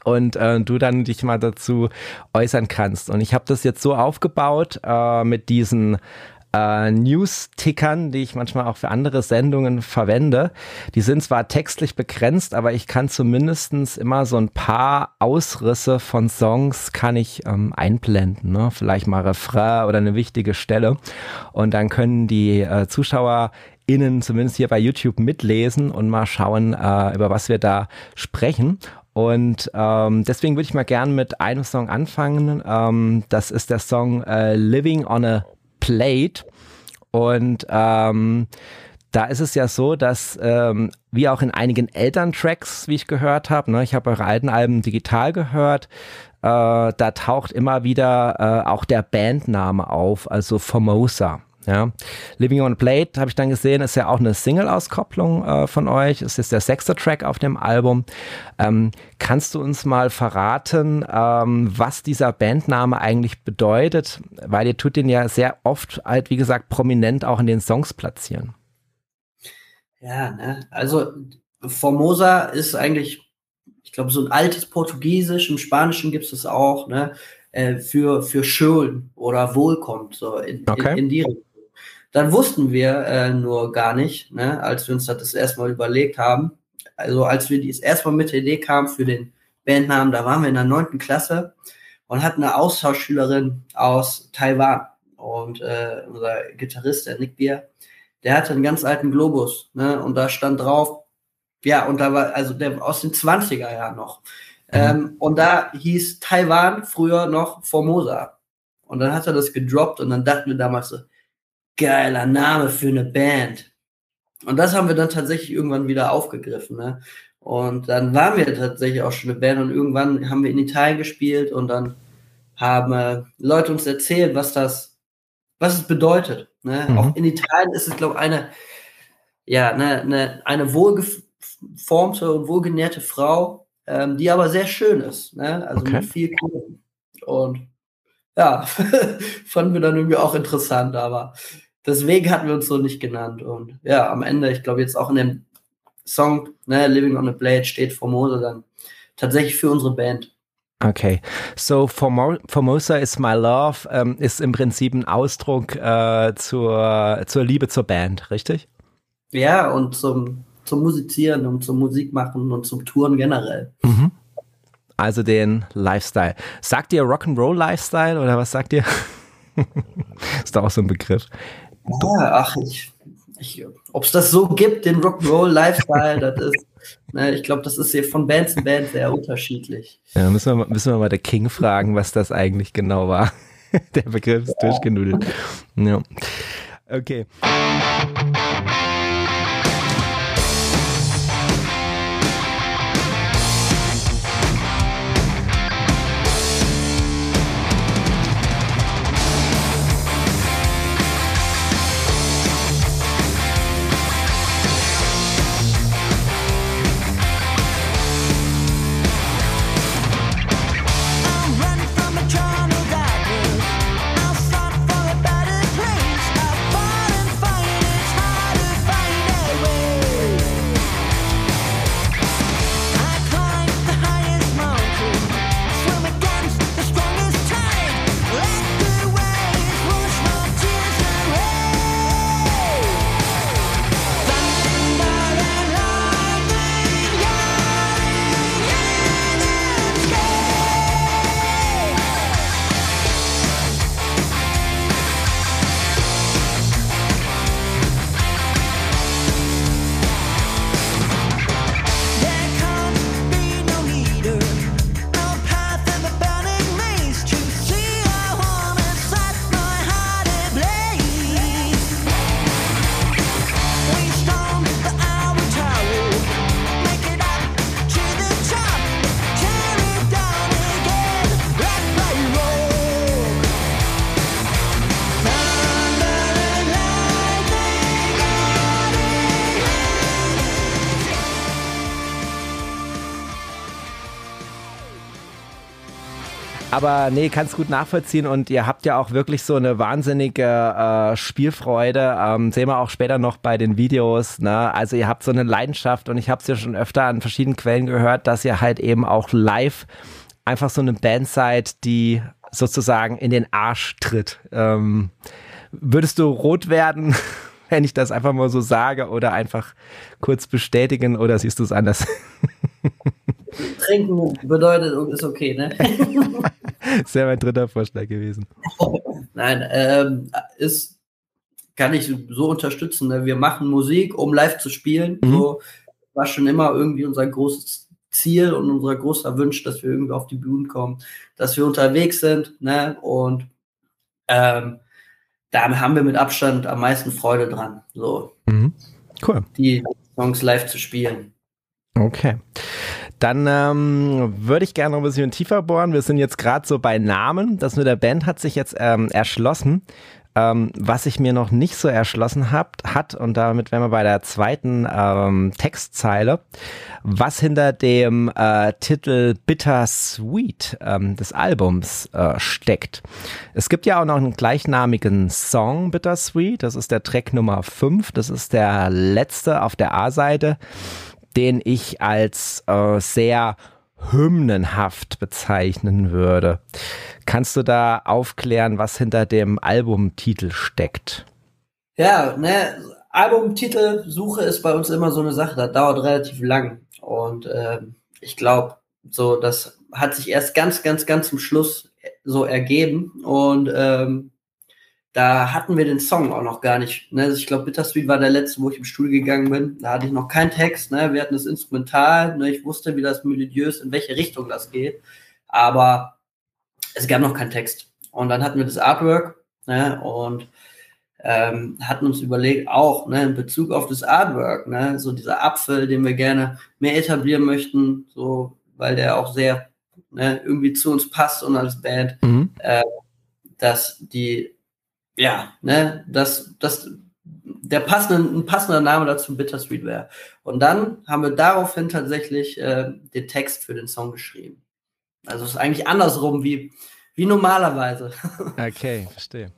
und äh, du dann dich mal dazu äußern kannst. Und ich habe das jetzt so aufgebaut äh, mit diesen äh, News-Tickern, die ich manchmal auch für andere Sendungen verwende. Die sind zwar textlich begrenzt, aber ich kann zumindestens immer so ein paar Ausrisse von Songs kann ich ähm, einblenden. Ne? Vielleicht mal Refrain oder eine wichtige Stelle. Und dann können die äh, Zuschauer innen zumindest hier bei YouTube mitlesen und mal schauen, äh, über was wir da sprechen. Und ähm, deswegen würde ich mal gern mit einem Song anfangen. Ähm, das ist der Song äh, Living on a Plate. Und ähm, da ist es ja so, dass ähm, wie auch in einigen Elterntracks, wie ich gehört habe, ne, ich habe eure alten Alben digital gehört, äh, da taucht immer wieder äh, auch der Bandname auf, also Formosa. Ja. Living on a Plate habe ich dann gesehen, ist ja auch eine Single-Auskopplung äh, von euch. Es ist der sechste Track auf dem Album. Ähm, kannst du uns mal verraten, ähm, was dieser Bandname eigentlich bedeutet? Weil ihr tut den ja sehr oft halt, wie gesagt, prominent auch in den Songs platzieren. Ja, ne? also Formosa ist eigentlich, ich glaube, so ein altes Portugiesisch. Im Spanischen gibt es das auch, ne? Äh, für, für schön oder wohlkommt, so in, okay. in, in die Richtung. Dann wussten wir äh, nur gar nicht, ne, als wir uns das, erstmal überlegt haben. Also als wir das erstmal mit der Idee kamen für den Bandnamen, da waren wir in der neunten Klasse und hatten eine Austauschschülerin aus Taiwan. Und äh, unser Gitarrist, der Nick Bier, der hatte einen ganz alten Globus, ne? Und da stand drauf, ja, und da war, also der aus den 20er Jahren noch. Mhm. Ähm, und da hieß Taiwan früher noch Formosa. Und dann hat er das gedroppt und dann dachten wir damals so, geiler Name für eine Band. Und das haben wir dann tatsächlich irgendwann wieder aufgegriffen. Ne? Und dann waren wir tatsächlich auch schon eine Band und irgendwann haben wir in Italien gespielt und dann haben äh, Leute uns erzählt, was das, was es bedeutet. Ne? Mhm. Auch in Italien ist es, glaube ich, eine, ja, ne, eine, eine wohlgeformte und wohlgenährte Frau, ähm, die aber sehr schön ist. Ne? Also okay. mit viel Kuchen. Und ja, <laughs> fanden wir dann irgendwie auch interessant, aber deswegen hatten wir uns so nicht genannt. Und ja, am Ende, ich glaube jetzt auch in dem Song, ne, Living on a Blade steht Formosa dann tatsächlich für unsere Band. Okay, so Formosa is my love ähm, ist im Prinzip ein Ausdruck äh, zur, zur Liebe zur Band, richtig? Ja, und zum, zum Musizieren und zum Musikmachen und zum Touren generell. Mhm. Also den Lifestyle. Sagt ihr Rock'n'Roll Lifestyle oder was sagt ihr? <laughs> ist da auch so ein Begriff. Ja, ach, ich, ich ob es das so gibt, den Rock'n'Roll Lifestyle, das ist, ne, ich glaube, das ist hier von Band zu Band sehr unterschiedlich. Ja, müssen wir, müssen wir mal der King fragen, was das eigentlich genau war. <laughs> der Begriff ist ja. durchgenudelt. Ja. Okay. Aber nee, kannst gut nachvollziehen und ihr habt ja auch wirklich so eine wahnsinnige äh, Spielfreude. Ähm, sehen wir auch später noch bei den Videos. Ne? Also ihr habt so eine Leidenschaft und ich habe es ja schon öfter an verschiedenen Quellen gehört, dass ihr halt eben auch live einfach so eine Band seid, die sozusagen in den Arsch tritt. Ähm, würdest du rot werden, <laughs> wenn ich das einfach mal so sage oder einfach kurz bestätigen oder siehst du es anders? <laughs> <laughs> Trinken bedeutet, ist okay, ne? <laughs> das wäre mein dritter Vorschlag gewesen. <laughs> Nein, ähm, ist, kann ich so unterstützen. Ne? Wir machen Musik, um live zu spielen. Mhm. So war schon immer irgendwie unser großes Ziel und unser großer Wunsch, dass wir irgendwie auf die Bühne kommen, dass wir unterwegs sind, ne? Und ähm, da haben wir mit Abstand am meisten Freude dran. So. Mhm. Cool. Die Songs live zu spielen. Okay. Dann ähm, würde ich gerne noch ein bisschen tiefer bohren. Wir sind jetzt gerade so bei Namen. Das mit der Band hat sich jetzt ähm, erschlossen. Ähm, was ich mir noch nicht so erschlossen hab, hat, und damit wären wir bei der zweiten ähm, Textzeile, was hinter dem äh, Titel Bittersweet ähm, des Albums äh, steckt. Es gibt ja auch noch einen gleichnamigen Song Bittersweet, das ist der Track Nummer 5, das ist der letzte auf der A-Seite den ich als äh, sehr hymnenhaft bezeichnen würde. Kannst du da aufklären, was hinter dem Albumtitel steckt? Ja, ne, Albumtitelsuche ist bei uns immer so eine Sache, das dauert relativ lang. Und äh, ich glaube, so, das hat sich erst ganz, ganz, ganz zum Schluss so ergeben. Und ähm, da hatten wir den Song auch noch gar nicht. Ne? Also ich glaube, Bittersweet war der letzte, wo ich im Studio gegangen bin. Da hatte ich noch keinen Text. Ne? Wir hatten das Instrumental. Ne? Ich wusste, wie das melodiös, in welche Richtung das geht. Aber es gab noch keinen Text. Und dann hatten wir das Artwork ne? und ähm, hatten uns überlegt, auch ne, in Bezug auf das Artwork, ne, so dieser Apfel, den wir gerne mehr etablieren möchten, so weil der auch sehr ne, irgendwie zu uns passt und als Band, mhm. äh, dass die ja, ne, dass, dass der passende, ein passender Name dazu Bittersweet wäre. Und dann haben wir daraufhin tatsächlich äh, den Text für den Song geschrieben. Also es ist eigentlich andersrum wie, wie normalerweise. <laughs> Okay, verstehe.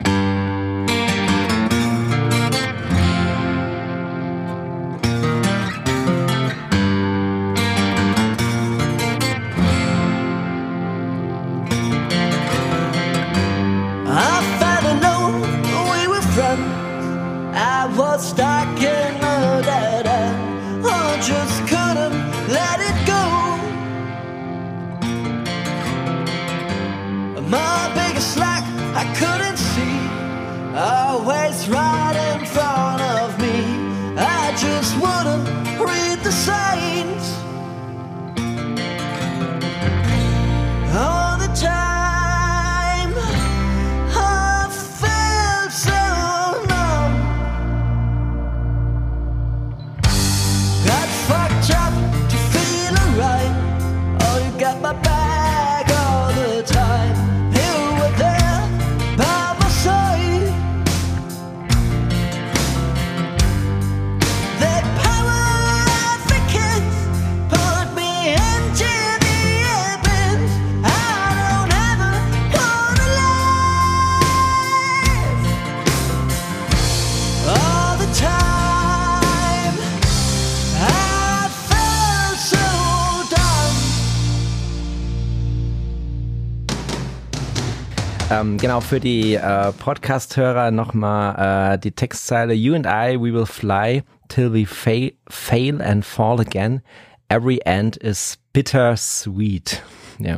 Ähm, genau, für die äh, Podcast-Hörer nochmal äh, die Textzeile You and I, we will fly till we fa fail and fall again. Every end is bitter sweet. Ja.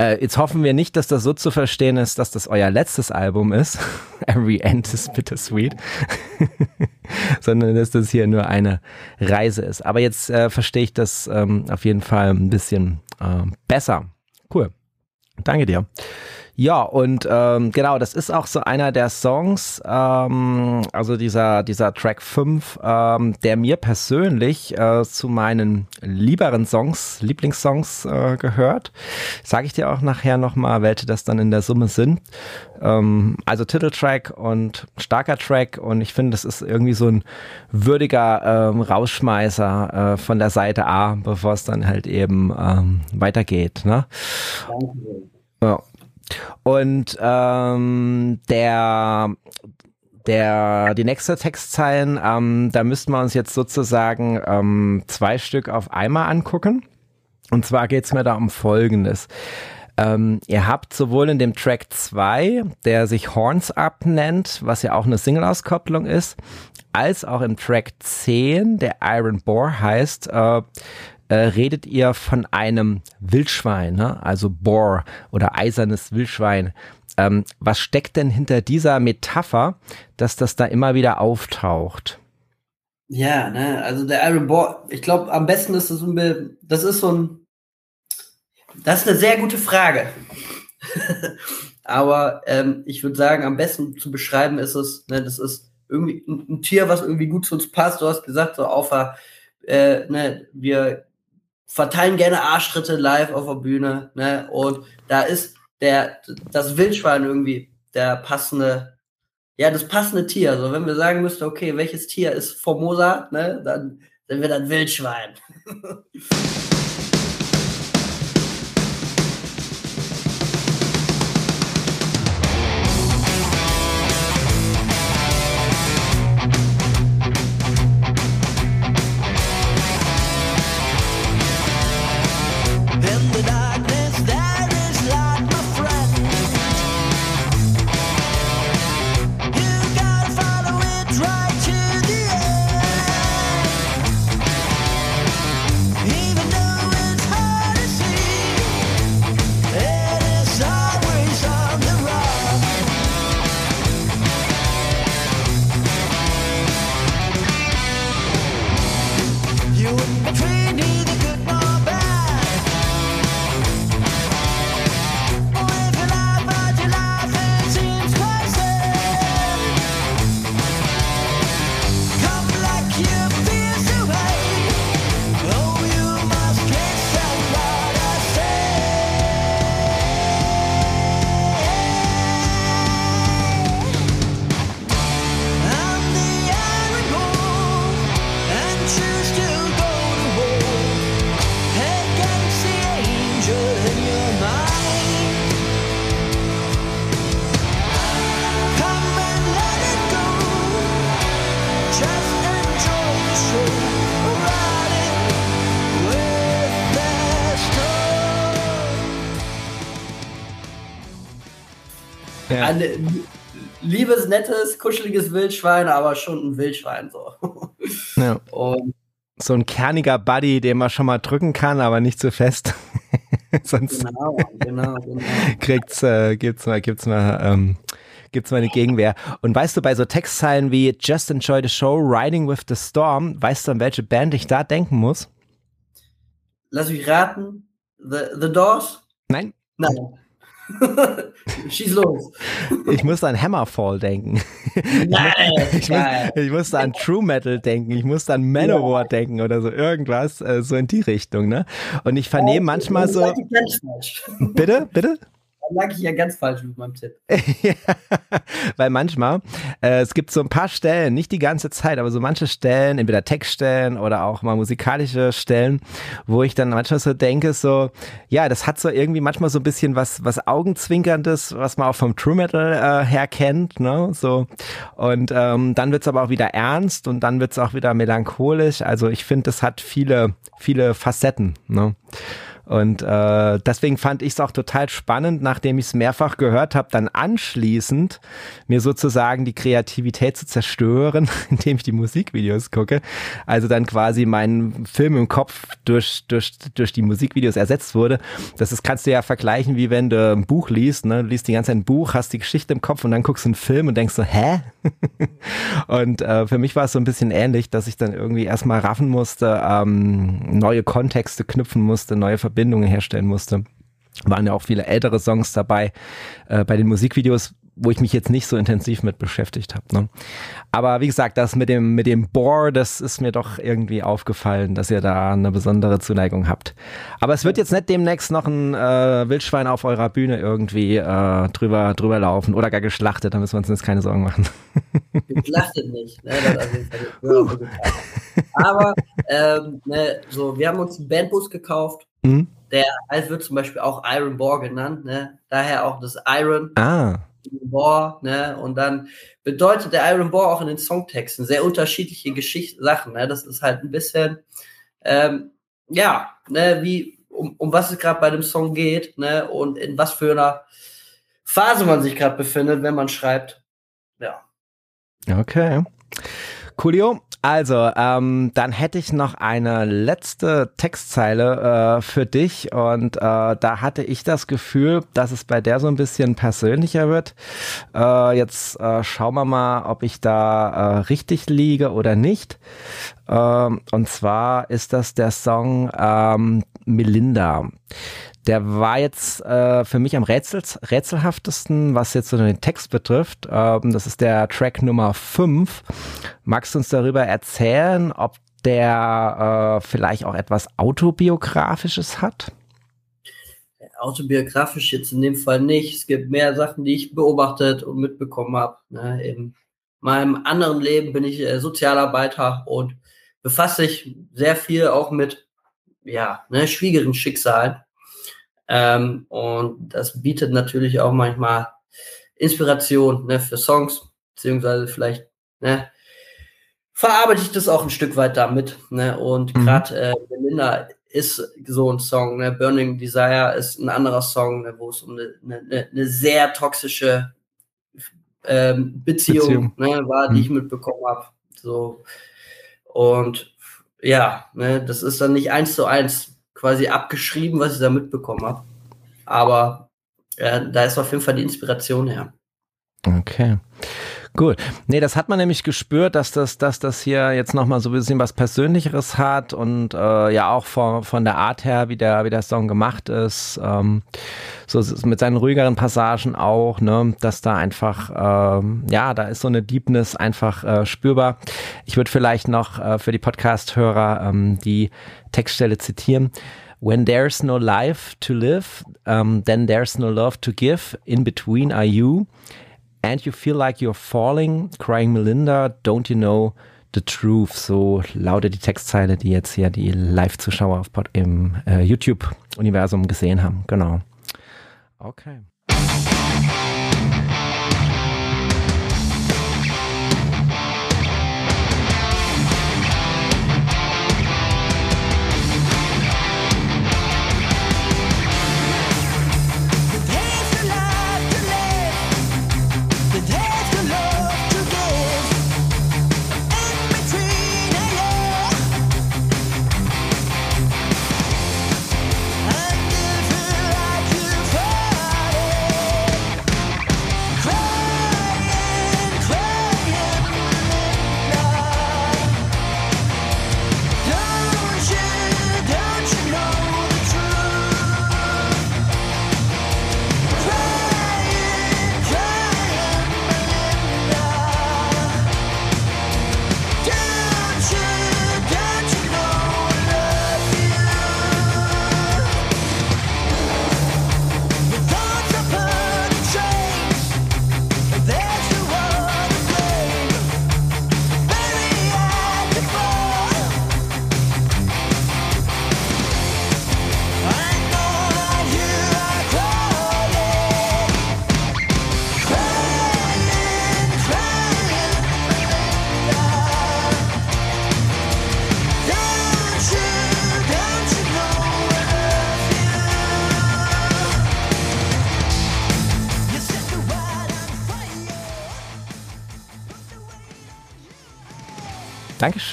Äh, jetzt hoffen wir nicht, dass das so zu verstehen ist, dass das euer letztes Album ist. <laughs> Every end is bittersweet. <laughs> Sondern dass das hier nur eine Reise ist. Aber jetzt äh, verstehe ich das ähm, auf jeden Fall ein bisschen äh, besser. Cool. Danke dir. Ja, und ähm, genau, das ist auch so einer der Songs, ähm, also dieser, dieser Track 5, ähm, der mir persönlich äh, zu meinen lieberen Songs, Lieblingssongs äh, gehört. Sage ich dir auch nachher nochmal, welche das dann in der Summe sind. Ähm, also Titeltrack und starker Track und ich finde, das ist irgendwie so ein würdiger ähm, Rausschmeißer äh, von der Seite A, bevor es dann halt eben ähm, weitergeht. Ne? Ja, und ähm, der der, die nächste Textzeilen, ähm, da müssten wir uns jetzt sozusagen ähm, zwei Stück auf einmal angucken. Und zwar geht's mir da um Folgendes. Ähm, ihr habt sowohl in dem Track 2, der sich Horns Up nennt, was ja auch eine Single-Auskopplung ist, als auch im Track 10, der Iron Boar heißt, äh, äh, redet ihr von einem Wildschwein, ne? also Boar oder eisernes Wildschwein. Ähm, was steckt denn hinter dieser Metapher, dass das da immer wieder auftaucht? Ja, ne, also der Iron Boar, ich glaube, am besten ist das, das ist so ein, das ist eine sehr gute Frage. <laughs> Aber ähm, ich würde sagen, am besten zu beschreiben ist es, ne, das ist irgendwie ein, ein, Tier, was irgendwie gut zu uns passt. Du hast gesagt, so auf äh, ne, wir verteilen gerne Arschtritte live auf der Bühne, ne? Und da ist der, das Wildschwein irgendwie der passende, ja, das passende Tier. Also wenn wir sagen müssten, okay, welches Tier ist Formosa, ne, dann sind wir dann Wildschwein. <laughs> Ein liebes, nettes, kuscheliges Wildschwein, aber schon ein Wildschwein so. <laughs> Ja. Und so ein kerniger Buddy, den man schon mal drücken kann, aber nicht zu so fest. <laughs> Sonst genau, genau, genau. <laughs> kriegt's, äh, gibt's mal, gibt's mal, ähm, gibt's mal eine Gegenwehr. Und weißt du, bei so Textzeilen wie Just Enjoy the Show, Riding with the Storm, weißt du, an welche Band ich da denken muss? Lass mich raten. The, the Doors? Nein. Nein. <laughs> Schieß los. Ich musste an Hammerfall denken. Nein, <laughs> ich, muss, ich musste an True Metal denken. Ich musste an Manowar ja. denken oder so irgendwas, äh, so in die Richtung. Ne? Und ich vernehme manchmal so. Bitte, bitte? Lag ich ja ganz falsch mit meinem Tipp. <laughs> weil manchmal, äh, es gibt so ein paar Stellen, nicht die ganze Zeit, aber so manche Stellen, entweder Textstellen oder auch mal musikalische Stellen, wo ich dann manchmal so denke, so, ja, das hat so irgendwie manchmal so ein bisschen was, was Augenzwinkerndes, was man auch vom True Metal äh, her kennt, ne, so. Und ähm, dann wird's aber auch wieder ernst und dann wird's auch wieder melancholisch. Also ich finde, das hat viele, viele Facetten, ne. Und äh, deswegen fand ich es auch total spannend, nachdem ich es mehrfach gehört habe, dann anschließend mir sozusagen die Kreativität zu zerstören, <laughs> indem ich die Musikvideos gucke. Also dann quasi mein Film im Kopf durch, durch, durch die Musikvideos ersetzt wurde. Das ist, kannst du ja vergleichen, wie wenn du ein Buch liest, ne? Du liest die ganze Zeit ein Buch, hast die Geschichte im Kopf und dann guckst du einen Film und denkst so, hä? <laughs> und äh, für mich war es so ein bisschen ähnlich, dass ich dann irgendwie erstmal raffen musste, ähm, neue Kontexte knüpfen musste, neue Verbindungen Verbindungen herstellen musste. Waren ja auch viele ältere Songs dabei. Äh, bei den Musikvideos wo ich mich jetzt nicht so intensiv mit beschäftigt habe. Ne? Aber wie gesagt, das mit dem mit dem Bohr, das ist mir doch irgendwie aufgefallen, dass ihr da eine besondere Zuneigung habt. Aber es wird jetzt nicht demnächst noch ein äh, Wildschwein auf eurer Bühne irgendwie äh, drüber drüber laufen oder gar geschlachtet. Da müssen wir uns jetzt keine Sorgen machen. <laughs> Geschlachtet nicht. Ne? Also, Aber ähm, ne, so, wir haben uns einen Bandbus gekauft. Mhm. Der halt wird zum Beispiel auch Iron Boar genannt, ne? Daher auch das Iron. Ah. Boar, ne? Und dann bedeutet der Iron Boar auch in den Songtexten sehr unterschiedliche Geschichten, Sachen, ne? Das ist halt ein bisschen, ähm, ja, ne, wie, um, um was es gerade bei dem Song geht, ne? Und in was für einer Phase man sich gerade befindet, wenn man schreibt. Ja. Okay. Coolio. Also, ähm, dann hätte ich noch eine letzte Textzeile äh, für dich und äh, da hatte ich das Gefühl, dass es bei der so ein bisschen persönlicher wird. Äh, jetzt äh, schauen wir mal, ob ich da äh, richtig liege oder nicht. Ähm, und zwar ist das der Song ähm, Melinda. Der war jetzt äh, für mich am Rätsel, rätselhaftesten, was jetzt so den Text betrifft. Ähm, das ist der Track Nummer 5. Magst du uns darüber erzählen, ob der äh, vielleicht auch etwas Autobiografisches hat? Autobiografisch jetzt in dem Fall nicht. Es gibt mehr Sachen, die ich beobachtet und mitbekommen habe. Ne? In meinem anderen Leben bin ich äh, Sozialarbeiter und befasse sich sehr viel auch mit ja, ne, schwierigeren Schicksalen. Ähm, und das bietet natürlich auch manchmal Inspiration ne, für Songs, beziehungsweise vielleicht ne, verarbeite ich das auch ein Stück weit damit. Ne? Und mhm. gerade äh, Belinda ist so ein Song, ne? Burning Desire ist ein anderer Song, ne, wo es um eine, eine, eine sehr toxische ähm, Beziehung, Beziehung. Ne, war, die mhm. ich mitbekommen habe. So. Und ja, ne, das ist dann nicht eins zu eins quasi abgeschrieben, was ich da mitbekommen habe. Aber äh, da ist auf jeden Fall die Inspiration her. Okay. Gut. Nee, das hat man nämlich gespürt, dass das, dass das hier jetzt nochmal so ein bisschen was Persönlicheres hat und äh, ja auch von, von der Art her, wie der, wie der Song gemacht ist. Ähm, so mit seinen ruhigeren Passagen auch, ne, dass da einfach, ähm, ja, da ist so eine Deepness einfach äh, spürbar. Ich würde vielleicht noch äh, für die Podcast-Hörer ähm, die Textstelle zitieren. When there's no life to live, um, then there's no love to give. In between are you. And you feel like you're falling, crying Melinda, don't you know the truth? So lautet die Textzeile, die jetzt hier die Live-Zuschauer im äh, YouTube-Universum gesehen haben. Genau. Okay.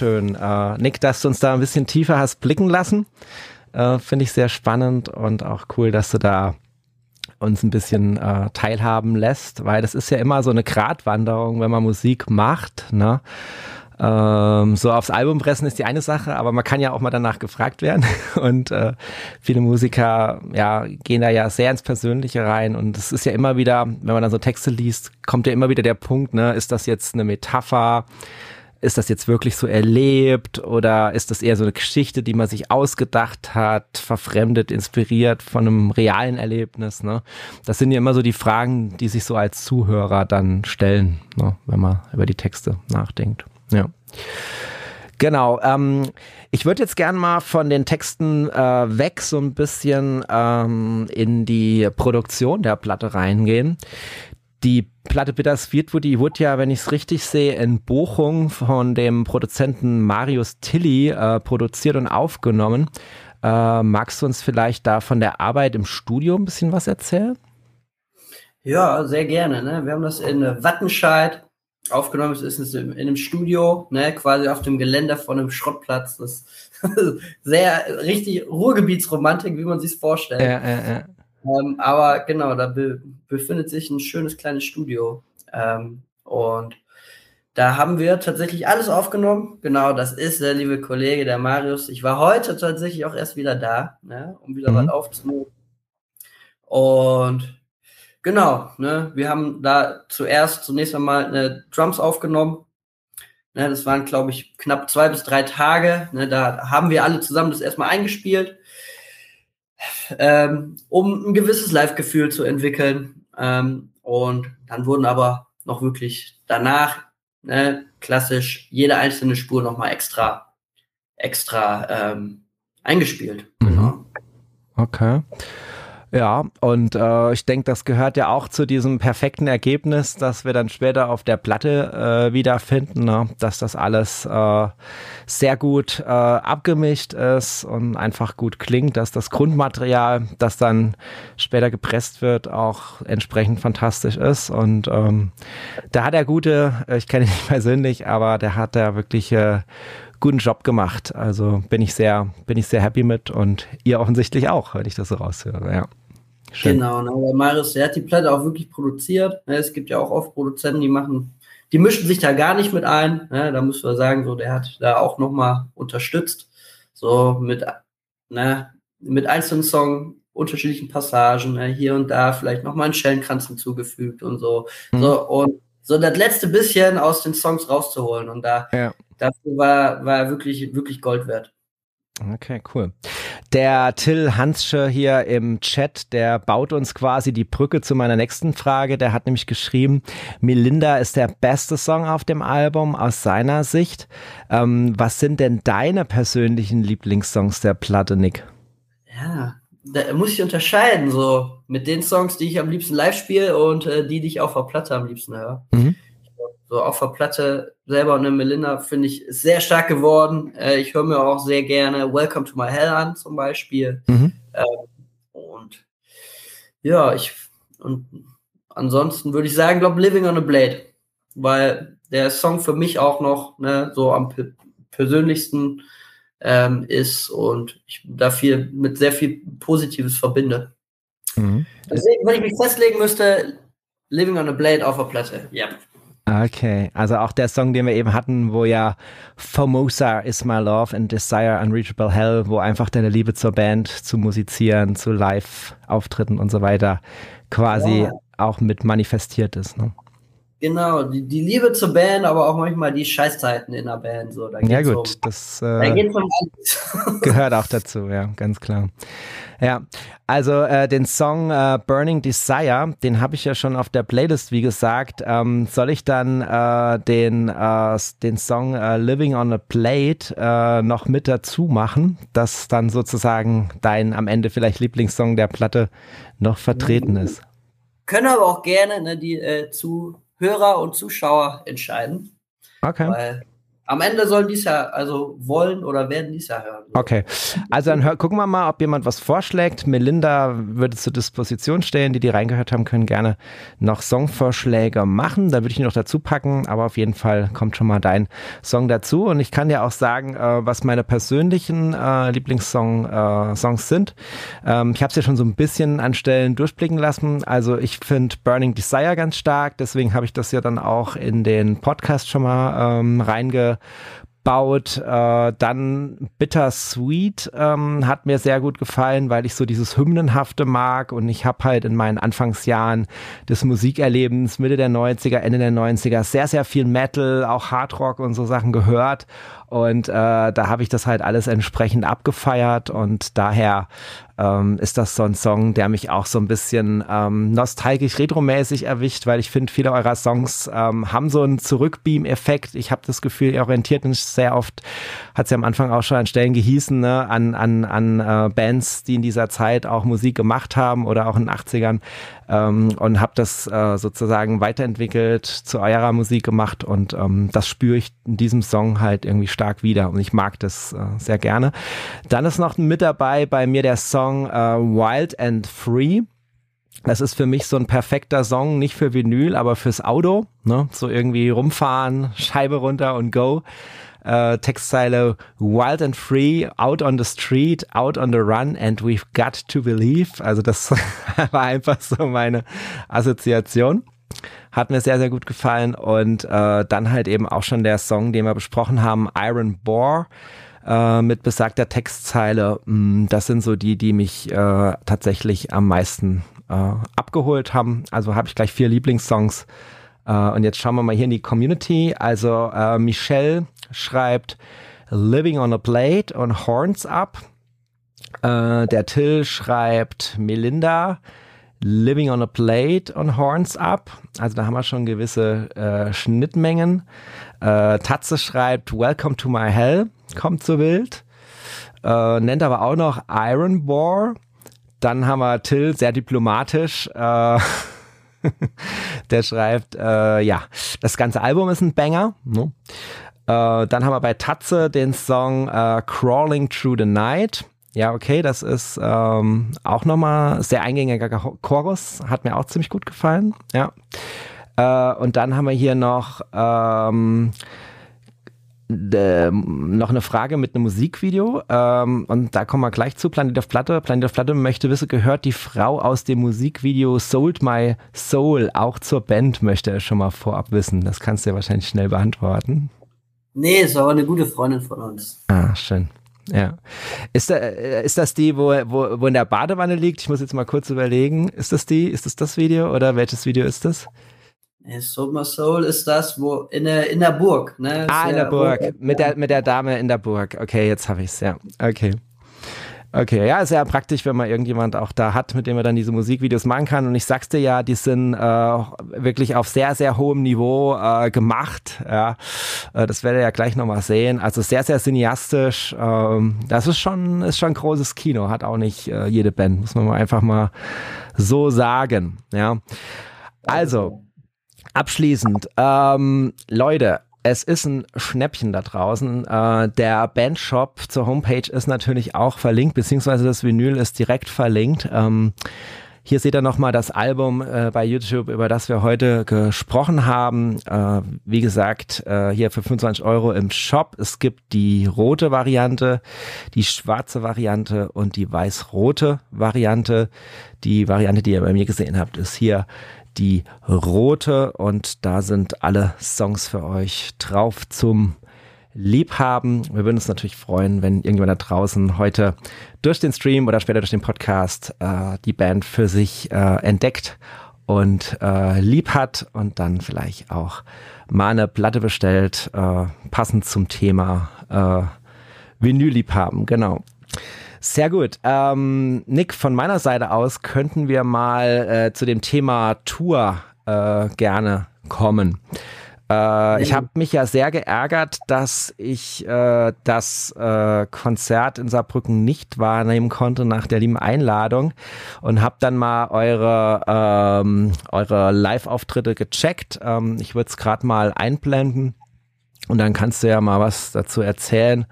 Dankeschön, äh, Nick, dass du uns da ein bisschen tiefer hast blicken lassen. Äh, Finde ich sehr spannend und auch cool, dass du da uns ein bisschen äh, teilhaben lässt, weil das ist ja immer so eine Gratwanderung, wenn man Musik macht. Ne? Ähm, so aufs Album pressen ist die eine Sache, aber man kann ja auch mal danach gefragt werden. <laughs> Und äh, viele Musiker ja, gehen da ja sehr ins Persönliche rein. Und es ist ja immer wieder, wenn man dann so Texte liest, kommt ja immer wieder der Punkt, ne, ist das jetzt eine Metapher? Ist das jetzt wirklich so erlebt oder ist das eher so eine Geschichte, die man sich ausgedacht hat, verfremdet, inspiriert von einem realen Erlebnis? Ne? Das sind ja immer so die Fragen, die sich so als Zuhörer dann stellen, ne? wenn man über die Texte nachdenkt. Ja. Genau. Ähm, ich würde jetzt gern mal von den Texten äh, weg so ein bisschen ähm, in die Produktion der Platte reingehen. Die Platte Bittersweet die wurde ja, wenn ich es richtig sehe, in Bochum von dem Produzenten Marius Tilly äh, produziert und aufgenommen. Äh, magst du uns vielleicht da von der Arbeit im Studio ein bisschen was erzählen? Ja, sehr gerne. Ne? Wir haben das in Wattenscheid aufgenommen. Es ist in einem Studio, ne? quasi auf dem Geländer von einem Schrottplatz. Das <laughs> sehr richtig Ruhrgebietsromantik, wie man sich vorstellt. Ja, ja, ja. Ähm, aber genau, da be befindet sich ein schönes kleines Studio. Ähm, und da haben wir tatsächlich alles aufgenommen. Genau, das ist der liebe Kollege, der Marius. Ich war heute tatsächlich auch erst wieder da, ne, um wieder mhm. was aufzunehmen. Und genau, ne, wir haben da zuerst zunächst einmal eine Drums aufgenommen. Ne, das waren, glaube ich, knapp zwei bis drei Tage. Ne, da haben wir alle zusammen das erstmal eingespielt ähm, um ein gewisses Live-Gefühl zu entwickeln. Ähm, und dann wurden aber noch wirklich danach ne, klassisch jede einzelne Spur nochmal extra, extra ähm, eingespielt. Mhm. Genau. Okay. Ja, und äh, ich denke, das gehört ja auch zu diesem perfekten Ergebnis, dass wir dann später auf der Platte äh, wiederfinden, ne? dass das alles äh, sehr gut äh, abgemischt ist und einfach gut klingt, dass das Grundmaterial, das dann später gepresst wird, auch entsprechend fantastisch ist. Und ähm, da hat er gute, äh, ich kenne ihn <laughs> nicht persönlich, aber der hat da wirklich äh, guten Job gemacht. Also bin ich sehr, bin ich sehr happy mit und ihr <laughs> offensichtlich auch, wenn ich das so raushöre, ja. Schön. Genau, ne? der Marius, der hat die Platte auch wirklich produziert. Ne? Es gibt ja auch oft Produzenten, die machen, die mischen sich da gar nicht mit ein. Ne? Da müssen wir sagen, so, der hat da auch nochmal unterstützt. So mit, ne, mit einzelnen Songs, unterschiedlichen Passagen, ne? hier und da vielleicht nochmal einen Schellenkranz hinzugefügt und so. Mhm. So, und so das letzte bisschen aus den Songs rauszuholen. Und da, ja. dafür war, war wirklich, wirklich Gold wert. Okay, cool. Der Till Hansche hier im Chat, der baut uns quasi die Brücke zu meiner nächsten Frage. Der hat nämlich geschrieben, Melinda ist der beste Song auf dem Album aus seiner Sicht. Ähm, was sind denn deine persönlichen Lieblingssongs der Platte, Nick? Ja, da muss ich unterscheiden, so mit den Songs, die ich am liebsten live spiele und äh, die, die ich auf der Platte am liebsten höre. Mhm. So auf der Platte selber eine Melinda finde ich sehr stark geworden. Äh, ich höre mir auch sehr gerne Welcome to My Hell an zum Beispiel. Mhm. Ähm, und ja, ich und ansonsten würde ich sagen, glaube Living on a Blade, weil der Song für mich auch noch ne, so am persönlichsten ähm, ist und ich da viel mit sehr viel Positives verbinde. Mhm. Deswegen, wenn ich mich festlegen müsste, Living on a Blade auf der Platte, ja. Okay, also auch der Song, den wir eben hatten, wo ja Formosa is my love and Desire Unreachable Hell, wo einfach deine Liebe zur Band, zu musizieren, zu Live-Auftritten und so weiter quasi ja. auch mit manifestiert ist. Ne? Genau, die, die Liebe zur Band, aber auch manchmal die Scheißzeiten in der Band. So. Da ja gut, um, das äh, da <laughs> gehört auch dazu, ja, ganz klar. Ja, also äh, den Song äh, Burning Desire, den habe ich ja schon auf der Playlist, wie gesagt. Ähm, soll ich dann äh, den, äh, den Song äh, Living on a Plate noch mit dazu machen, dass dann sozusagen dein am Ende vielleicht Lieblingssong der Platte noch vertreten ist? Können aber auch gerne ne, die zu Hörer und Zuschauer entscheiden. Okay. Weil am Ende sollen die es ja, also wollen oder werden die es ja hören. Okay, also dann hör, gucken wir mal, ob jemand was vorschlägt. Melinda würde zur Disposition stellen, die die reingehört haben, können gerne noch Songvorschläge machen. Da würde ich ihn noch dazu packen, aber auf jeden Fall kommt schon mal dein Song dazu. Und ich kann dir auch sagen, äh, was meine persönlichen äh, Lieblingssongs äh, sind. Ähm, ich habe es ja schon so ein bisschen an Stellen durchblicken lassen. Also ich finde Burning Desire ganz stark, deswegen habe ich das ja dann auch in den Podcast schon mal ähm, reinge baut. Äh, dann Bittersweet ähm, hat mir sehr gut gefallen, weil ich so dieses Hymnenhafte mag und ich habe halt in meinen Anfangsjahren des Musikerlebens, Mitte der 90er, Ende der 90er, sehr, sehr viel Metal, auch Hardrock und so Sachen gehört und äh, da habe ich das halt alles entsprechend abgefeiert und daher ähm, ist das so ein Song, der mich auch so ein bisschen ähm, nostalgisch retromäßig erwischt, weil ich finde, viele eurer Songs ähm, haben so einen Zurückbeam-Effekt. Ich habe das Gefühl, ihr orientiert mich sehr oft, hat es ja am Anfang auch schon an Stellen gehießen, ne, an, an, an äh, Bands, die in dieser Zeit auch Musik gemacht haben oder auch in den 80ern ähm, und habe das äh, sozusagen weiterentwickelt, zu eurer Musik gemacht und ähm, das spüre ich in diesem Song halt irgendwie stark wieder und ich mag das äh, sehr gerne. Dann ist noch mit dabei bei mir der Song äh, Wild and Free. Das ist für mich so ein perfekter Song, nicht für Vinyl, aber fürs Auto. Ne? So irgendwie rumfahren, Scheibe runter und go äh, Textzeile Wild and Free, Out on the Street, Out on the Run and We've Got to Believe. Also das <laughs> war einfach so meine Assoziation. Hat mir sehr, sehr gut gefallen. Und äh, dann halt eben auch schon der Song, den wir besprochen haben, Iron Bore äh, mit besagter Textzeile. Mm, das sind so die, die mich äh, tatsächlich am meisten äh, abgeholt haben. Also habe ich gleich vier Lieblingssongs. Äh, und jetzt schauen wir mal hier in die Community. Also äh, Michelle schreibt Living on a Plate und Horns Up. Äh, der Till schreibt Melinda Living on a Plate und Horns Up. Also da haben wir schon gewisse äh, Schnittmengen. Äh, Tatze schreibt Welcome to my hell. Kommt so wild. Äh, nennt aber auch noch Iron Bore. Dann haben wir Till sehr diplomatisch. Äh, <laughs> der schreibt, äh, ja, das ganze Album ist ein Banger. Ne? Äh, dann haben wir bei Tatze den Song äh, Crawling Through the Night. Ja, okay, das ist ähm, auch nochmal sehr eingängiger Chorus. Hat mir auch ziemlich gut gefallen. Ja. Äh, und dann haben wir hier noch ähm, noch eine Frage mit einem Musikvideo ähm, und da kommen wir gleich zu Planet of Platte. Planet of Platte möchte wissen, gehört die Frau aus dem Musikvideo Sold My Soul auch zur Band, möchte er schon mal vorab wissen. Das kannst du ja wahrscheinlich schnell beantworten. Nee, ist aber eine gute Freundin von uns. Ah, schön. Ja. Ist, da, äh, ist das die, wo, wo, wo in der Badewanne liegt? Ich muss jetzt mal kurz überlegen. Ist das die? Ist das das Video oder welches Video ist das? Summer Soul ist das, wo in der, in der Burg. Ne? Ah, in der Burg. Mit der, mit der Dame in der Burg. Okay, jetzt habe ich es, ja. Okay. Okay, ja, ist ja praktisch, wenn man irgendjemand auch da hat, mit dem man dann diese Musikvideos machen kann. Und ich sag's dir ja, die sind äh, wirklich auf sehr, sehr hohem Niveau äh, gemacht. Ja, äh, das werdet ihr ja gleich nochmal sehen. Also sehr, sehr cineastisch. Ähm, das ist schon, ist schon großes Kino. Hat auch nicht äh, jede Band, muss man mal einfach mal so sagen. Ja, also abschließend, ähm, Leute, es ist ein Schnäppchen da draußen. Äh, der Bandshop zur Homepage ist natürlich auch verlinkt, beziehungsweise das Vinyl ist direkt verlinkt. Ähm, hier seht ihr nochmal das Album äh, bei YouTube, über das wir heute gesprochen haben. Äh, wie gesagt, äh, hier für 25 Euro im Shop. Es gibt die rote Variante, die schwarze Variante und die weiß-rote Variante. Die Variante, die ihr bei mir gesehen habt, ist hier die rote und da sind alle Songs für euch drauf zum Liebhaben. Wir würden uns natürlich freuen, wenn irgendjemand da draußen heute durch den Stream oder später durch den Podcast äh, die Band für sich äh, entdeckt und äh, lieb hat und dann vielleicht auch mal eine Platte bestellt, äh, passend zum Thema äh, Vinyl-Liebhaben. Genau. Sehr gut. Ähm, Nick, von meiner Seite aus könnten wir mal äh, zu dem Thema Tour äh, gerne kommen. Äh, ich habe mich ja sehr geärgert, dass ich äh, das äh, Konzert in Saarbrücken nicht wahrnehmen konnte nach der lieben Einladung und habe dann mal eure, ähm, eure Live-Auftritte gecheckt. Ähm, ich würde es gerade mal einblenden. Und dann kannst du ja mal was dazu erzählen,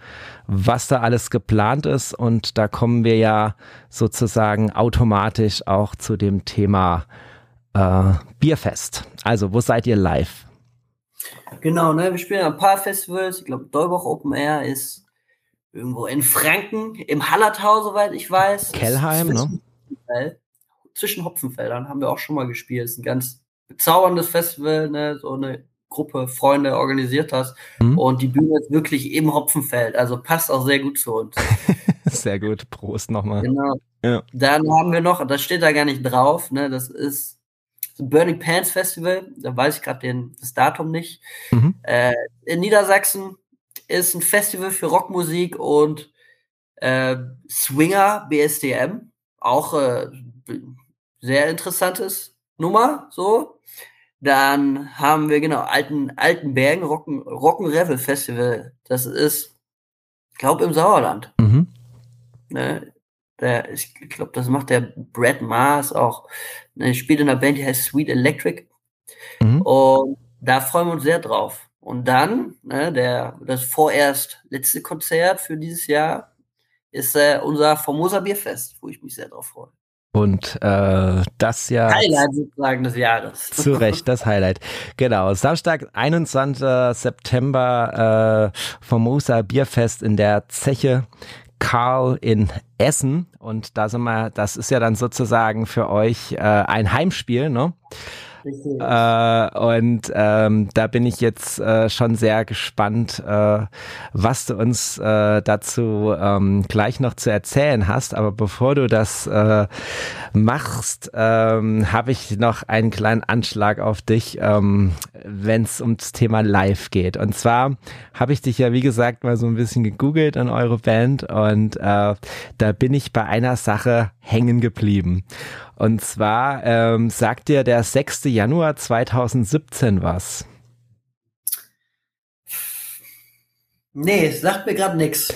was da alles geplant ist. Und da kommen wir ja sozusagen automatisch auch zu dem Thema äh, Bierfest. Also, wo seid ihr live? Genau, ne? Wir spielen ein paar Festivals. Ich glaube, Dolbach Open Air ist irgendwo in Franken, im Hallertau, soweit ich weiß. Kellheim, ne? Zwischen Hopfenfeldern haben wir auch schon mal gespielt. Das ist ein ganz bezauberndes Festival, ne? So eine Gruppe Freunde organisiert das. Mhm. Und die Bühne ist wirklich im Hopfenfeld. Also passt auch sehr gut zu uns. <laughs> sehr gut. Prost nochmal. Genau. Ja. Dann haben wir noch, das steht da gar nicht drauf, ne? Das ist das Burning Pants Festival. Da weiß ich gerade das Datum nicht. Mhm. Äh, in Niedersachsen ist ein Festival für Rockmusik und äh, Swinger BSDM. Auch äh, sehr interessantes Nummer, so. Dann haben wir, genau, Alten, Altenbergen Rocken, Rocken Revel Festival. Das ist, ich glaube, im Sauerland. Mhm. Ne? Der, ich glaube, das macht der Brad Mars auch. Ne, spielt in einer Band, die heißt Sweet Electric. Mhm. Und da freuen wir uns sehr drauf. Und dann, ne, der, das vorerst letzte Konzert für dieses Jahr ist äh, unser Formosa Bierfest, wo ich mich sehr drauf freue. Und äh, das ja. Highlight sozusagen des Jahres. Zu Recht, das Highlight. Genau. Samstag, 21. September, äh, Formosa Bierfest in der Zeche Karl in Essen. Und da sind wir, das ist ja dann sozusagen für euch äh, ein Heimspiel, ne? Äh, und ähm, da bin ich jetzt äh, schon sehr gespannt, äh, was du uns äh, dazu ähm, gleich noch zu erzählen hast. Aber bevor du das äh, machst, ähm, habe ich noch einen kleinen Anschlag auf dich, ähm, wenn es ums Thema Live geht. Und zwar habe ich dich ja, wie gesagt, mal so ein bisschen gegoogelt an eure Band und äh, da bin ich bei einer Sache hängen geblieben. Und zwar ähm, sagt dir der 6. Januar 2017 was. Nee, sagt mir gerade nichts.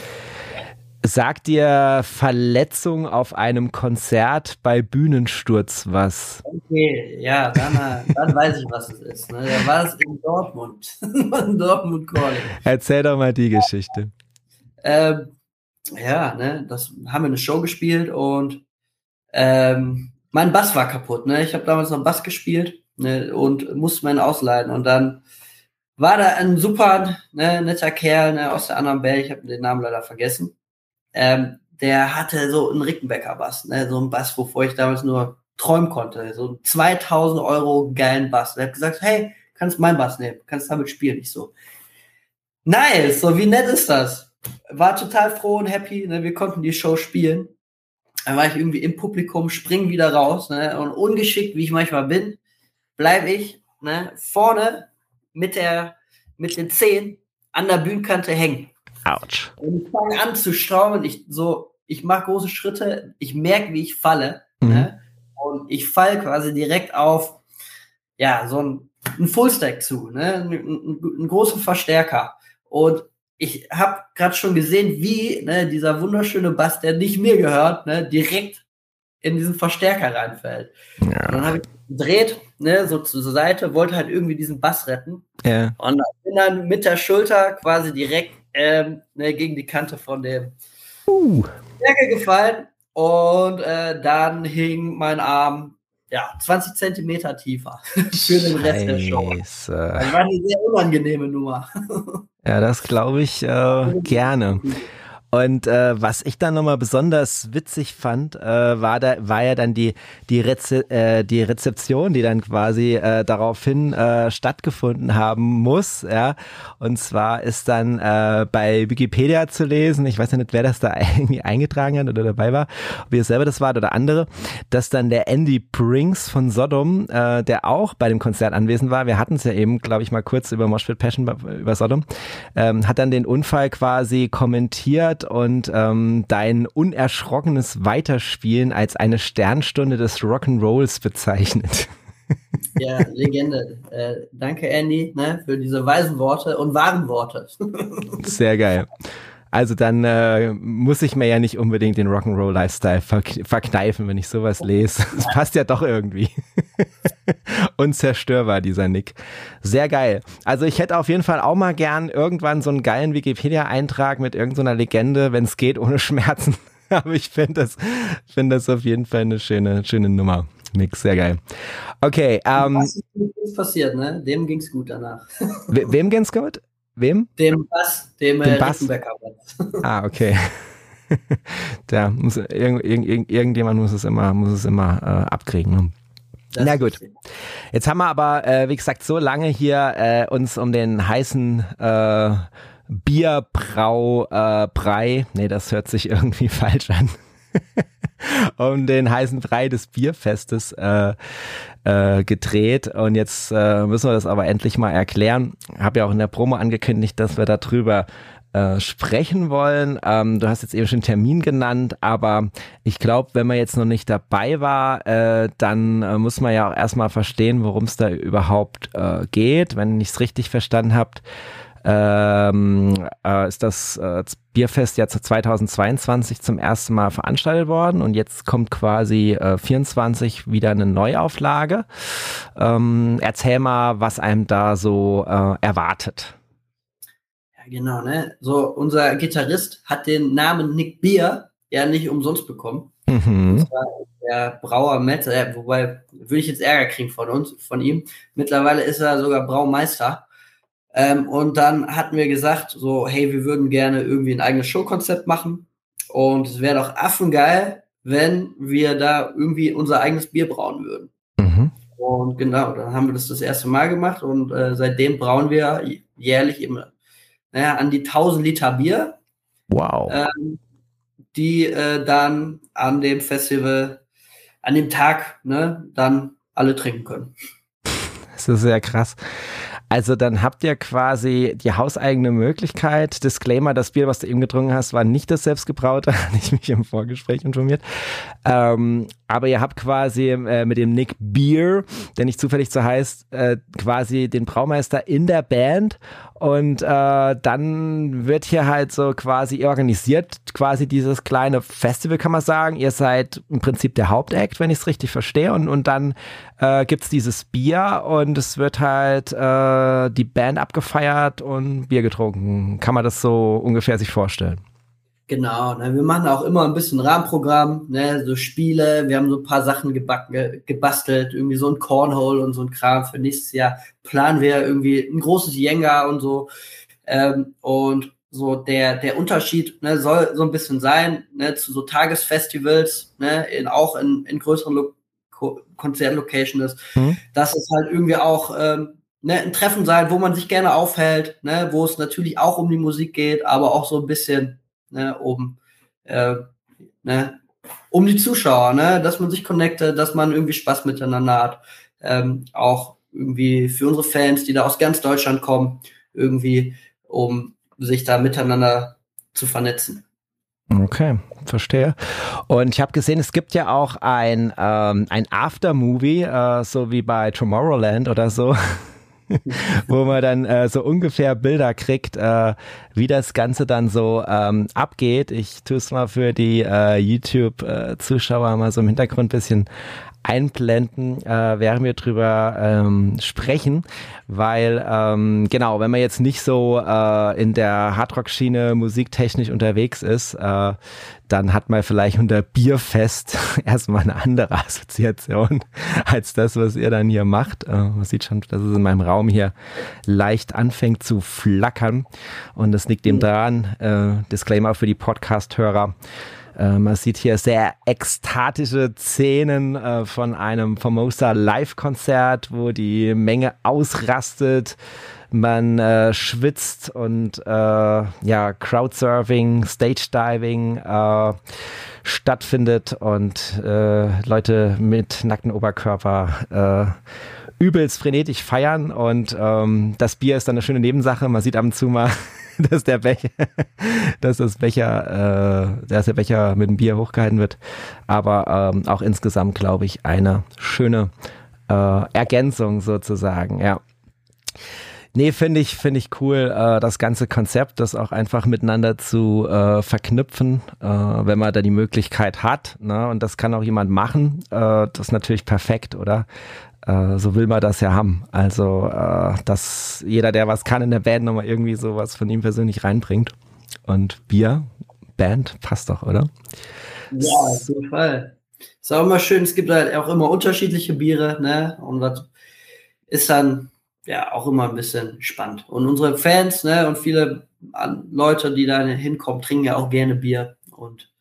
Sagt dir Verletzung auf einem Konzert bei Bühnensturz was? Okay, ja, dann, dann weiß ich, was es ist. Ne? Da war es in Dortmund. <laughs> in Dortmund Calling. Erzähl doch mal die Geschichte. Ähm, ja, ne, das haben wir eine Show gespielt und ähm, mein Bass war kaputt. Ne? Ich habe damals noch Bass gespielt ne? und musste meinen ausleihen. Und dann war da ein super ne, netter Kerl ne, aus der anderen Band, ich habe den Namen leider vergessen. Ähm, der hatte so einen Rickenbacker-Bass, ne? so ein Bass, wovor ich damals nur träumen konnte. So einen 2000 Euro geilen Bass. Der hat gesagt, hey, kannst meinen Bass nehmen, kannst damit spielen. Ich so, nice, so wie nett ist das? War total froh und happy, ne? wir konnten die Show spielen. Dann war ich irgendwie im Publikum, spring wieder raus, ne? Und ungeschickt, wie ich manchmal bin, bleibe ich ne, vorne mit der mit den Zehen an der Bühnenkante hängen. Autsch. Und ich fange an zu staunen. Ich so, ich mache große Schritte, ich merke, wie ich falle. Mhm. Ne? Und ich fall quasi direkt auf ja, so ein, ein Fullstack zu, ne? Einen, einen großen Verstärker. Und ich habe gerade schon gesehen, wie ne, dieser wunderschöne Bass, der nicht mir gehört, ne, direkt in diesen Verstärker reinfällt. Ja. Und dann habe ich gedreht, ne, so zur Seite, wollte halt irgendwie diesen Bass retten. Ja. Und bin dann mit der Schulter quasi direkt ähm, ne, gegen die Kante von dem uh. Verstärker gefallen. Und äh, dann hing mein Arm ja, 20 Zentimeter tiefer <laughs> für den Rest der Show. Das war eine sehr unangenehme Nummer. <laughs> Ja, das glaube ich äh, gerne. Und äh, was ich dann nochmal besonders witzig fand, äh, war da war ja dann die die, Reze äh, die Rezeption, die dann quasi äh, daraufhin äh, stattgefunden haben muss. Ja, und zwar ist dann äh, bei Wikipedia zu lesen. Ich weiß ja nicht, wer das da <laughs> irgendwie eingetragen hat oder dabei war, ob ihr selber das wart oder andere, dass dann der Andy Brinks von Sodom, äh, der auch bei dem Konzert anwesend war. Wir hatten es ja eben, glaube ich, mal kurz über Moshpit Passion über Sodom, ähm, hat dann den Unfall quasi kommentiert und ähm, dein unerschrockenes Weiterspielen als eine Sternstunde des Rock'n'Rolls bezeichnet. <laughs> Ja, Legende. Äh, danke, Andy, ne, für diese weisen Worte und wahren Worte. <laughs> Sehr geil. Also dann äh, muss ich mir ja nicht unbedingt den Rock'n'Roll Lifestyle verkneifen, wenn ich sowas lese. <laughs> Das passt ja doch irgendwie. <laughs> Unzerstörbar, dieser Nick. Sehr geil. Also ich hätte auf jeden Fall auch mal gern irgendwann so einen geilen Wikipedia-Eintrag mit irgendeiner Legende, wenn es geht, ohne Schmerzen. <laughs> Aber ich finde das, finde das auf jeden Fall eine schöne, schöne Nummer. Mix, sehr geil. Okay, ähm. Was ist passiert, ne? Dem ging's gut danach. We wem ging's gut? Wem? Dem Bass, dem, dem äh, Bass. <laughs> Ah, okay. <laughs> Der muss, irgend, irgend, irgendjemand muss es immer, muss es immer äh, abkriegen. Ne? Na gut. Jetzt haben wir aber, äh, wie gesagt, so lange hier äh, uns um den heißen äh, Bierbrau äh, Brei, nee, das hört sich <laughs> irgendwie falsch an. um den heißen Brei des Bierfestes äh, äh, gedreht und jetzt äh, müssen wir das aber endlich mal erklären. Habe ja auch in der Promo angekündigt, dass wir darüber äh, sprechen wollen. Ähm, du hast jetzt eben schon Termin genannt, aber ich glaube, wenn man jetzt noch nicht dabei war, äh, dann äh, muss man ja auch erstmal verstehen, worum es da überhaupt äh, geht. Wenn ich es richtig verstanden habt, ähm, äh, ist das äh, Bierfest ja 2022 zum ersten Mal veranstaltet worden und jetzt kommt quasi äh, 24 wieder eine Neuauflage. Ähm, erzähl mal, was einem da so äh, erwartet. Ja, genau, ne? So, unser Gitarrist hat den Namen Nick Beer ja nicht umsonst bekommen. Mhm. Das war der Brauer Metz, äh, wobei würde ich jetzt Ärger kriegen von uns, von ihm. Mittlerweile ist er sogar Braumeister. Ähm, und dann hatten wir gesagt, so, hey, wir würden gerne irgendwie ein eigenes Showkonzept machen. Und es wäre doch affengeil, wenn wir da irgendwie unser eigenes Bier brauen würden. Mhm. Und genau, dann haben wir das das erste Mal gemacht und äh, seitdem brauen wir jährlich immer naja, an die 1000 Liter Bier. Wow. Ähm, die äh, dann an dem Festival, an dem Tag, ne, dann alle trinken können. Das ist sehr krass. Also dann habt ihr quasi die hauseigene Möglichkeit. Disclaimer, das Bier, was du eben getrunken hast, war nicht das selbstgebraute, <laughs> hatte ich mich im Vorgespräch informiert. Ähm, aber ihr habt quasi äh, mit dem Nick Beer, der nicht zufällig so heißt, äh, quasi den Braumeister in der Band und äh, dann wird hier halt so quasi organisiert, quasi dieses kleine Festival, kann man sagen. Ihr seid im Prinzip der Hauptakt, wenn ich es richtig verstehe. Und, und dann äh, gibt es dieses Bier und es wird halt äh, die Band abgefeiert und Bier getrunken. Kann man das so ungefähr sich vorstellen? Genau, ne, wir machen auch immer ein bisschen Rahmenprogramm, ne, so Spiele, wir haben so ein paar Sachen gebacken, gebastelt, irgendwie so ein Cornhole und so ein Kram. Für nächstes Jahr planen wir irgendwie ein großes Jenga und so. Ähm, und so der, der Unterschied ne, soll so ein bisschen sein, ne, zu so Tagesfestivals, ne, in, auch in, in größeren Lo Konzertlocations ist, mhm. dass es halt irgendwie auch ähm, ne, ein Treffen sein, wo man sich gerne aufhält, ne, wo es natürlich auch um die Musik geht, aber auch so ein bisschen ne, um, äh, ne, um die Zuschauer, ne, dass man sich connectet, dass man irgendwie Spaß miteinander hat. Ähm, auch irgendwie für unsere Fans, die da aus ganz Deutschland kommen, irgendwie, um sich da miteinander zu vernetzen. Okay, verstehe. Und ich habe gesehen, es gibt ja auch ein, ähm, ein Aftermovie, äh, so wie bei Tomorrowland oder so. <laughs> <laughs> wo man dann äh, so ungefähr Bilder kriegt, äh, wie das Ganze dann so ähm, abgeht. Ich tue es mal für die äh, YouTube-Zuschauer äh, mal so im Hintergrund bisschen einblenden, äh, während wir drüber ähm, sprechen, weil ähm, genau, wenn man jetzt nicht so äh, in der Hardrock-Schiene musiktechnisch unterwegs ist, äh, dann hat man vielleicht unter Bierfest <laughs> erstmal eine andere Assoziation als das, was ihr dann hier macht. Äh, man sieht schon, dass es in meinem Raum hier leicht anfängt zu flackern und das liegt dem dran. Äh, Disclaimer für die Podcast-Hörer. Äh, man sieht hier sehr ekstatische Szenen äh, von einem Formosa Live-Konzert, wo die Menge ausrastet, man äh, schwitzt und äh, ja, Crowdsurfing, Stage Diving äh, stattfindet und Leute mit nackten Oberkörper übelst frenetisch feiern und ähm, das Bier ist dann eine schöne Nebensache. Man sieht ab und zu mal <laughs> dass der Becher, dass das Becher, äh, dass der Becher mit dem Bier hochgehalten wird. Aber ähm, auch insgesamt, glaube ich, eine schöne äh, Ergänzung sozusagen, ja. Nee, finde ich, finde ich cool, äh, das ganze Konzept, das auch einfach miteinander zu äh, verknüpfen, äh, wenn man da die Möglichkeit hat. Ne? Und das kann auch jemand machen. Äh, das ist natürlich perfekt, oder? Äh, so will man das ja haben. Also, äh, dass jeder, der was kann in der Band, nochmal irgendwie sowas von ihm persönlich reinbringt. Und Bier, Band, passt doch, oder? Ja, auf jeden Fall. Ist auch immer schön, es gibt halt auch immer unterschiedliche Biere, ne? Und das ist dann ja auch immer ein bisschen spannend. Und unsere Fans, ne, und viele Leute, die da hinkommen, trinken ja auch gerne Bier. Und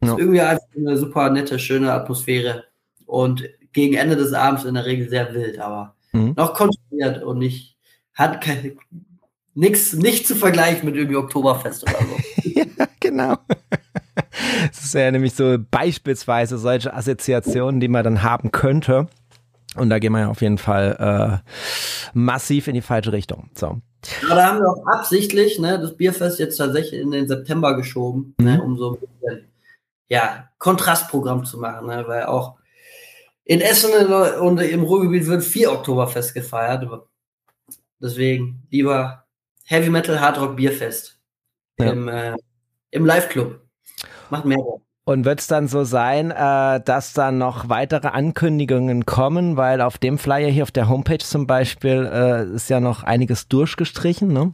es ja. ist irgendwie einfach eine super nette, schöne Atmosphäre. Und gegen Ende des Abends in der Regel sehr wild, aber mhm. noch kontrolliert und nicht, hat keine, nix, nicht zu vergleichen mit irgendwie Oktoberfest oder so. <laughs> ja, genau. <laughs> Das ist ja nämlich so beispielsweise solche Assoziationen, die man dann haben könnte. Und da gehen wir ja auf jeden Fall äh, massiv in die falsche Richtung. So. Ja, da haben wir auch absichtlich ne, das Bierfest jetzt tatsächlich in den September geschoben, ne, mhm. ne, um so ein bisschen ja, Kontrastprogramm zu machen, ne, weil auch in Essen und im Ruhrgebiet wird vier Oktoberfest gefeiert. Deswegen lieber Heavy Metal Hard Rock Bierfest ja. im, äh, im Live-Club. Macht mehr. Und wird es dann so sein, äh, dass dann noch weitere Ankündigungen kommen, weil auf dem Flyer hier auf der Homepage zum Beispiel äh, ist ja noch einiges durchgestrichen, ne?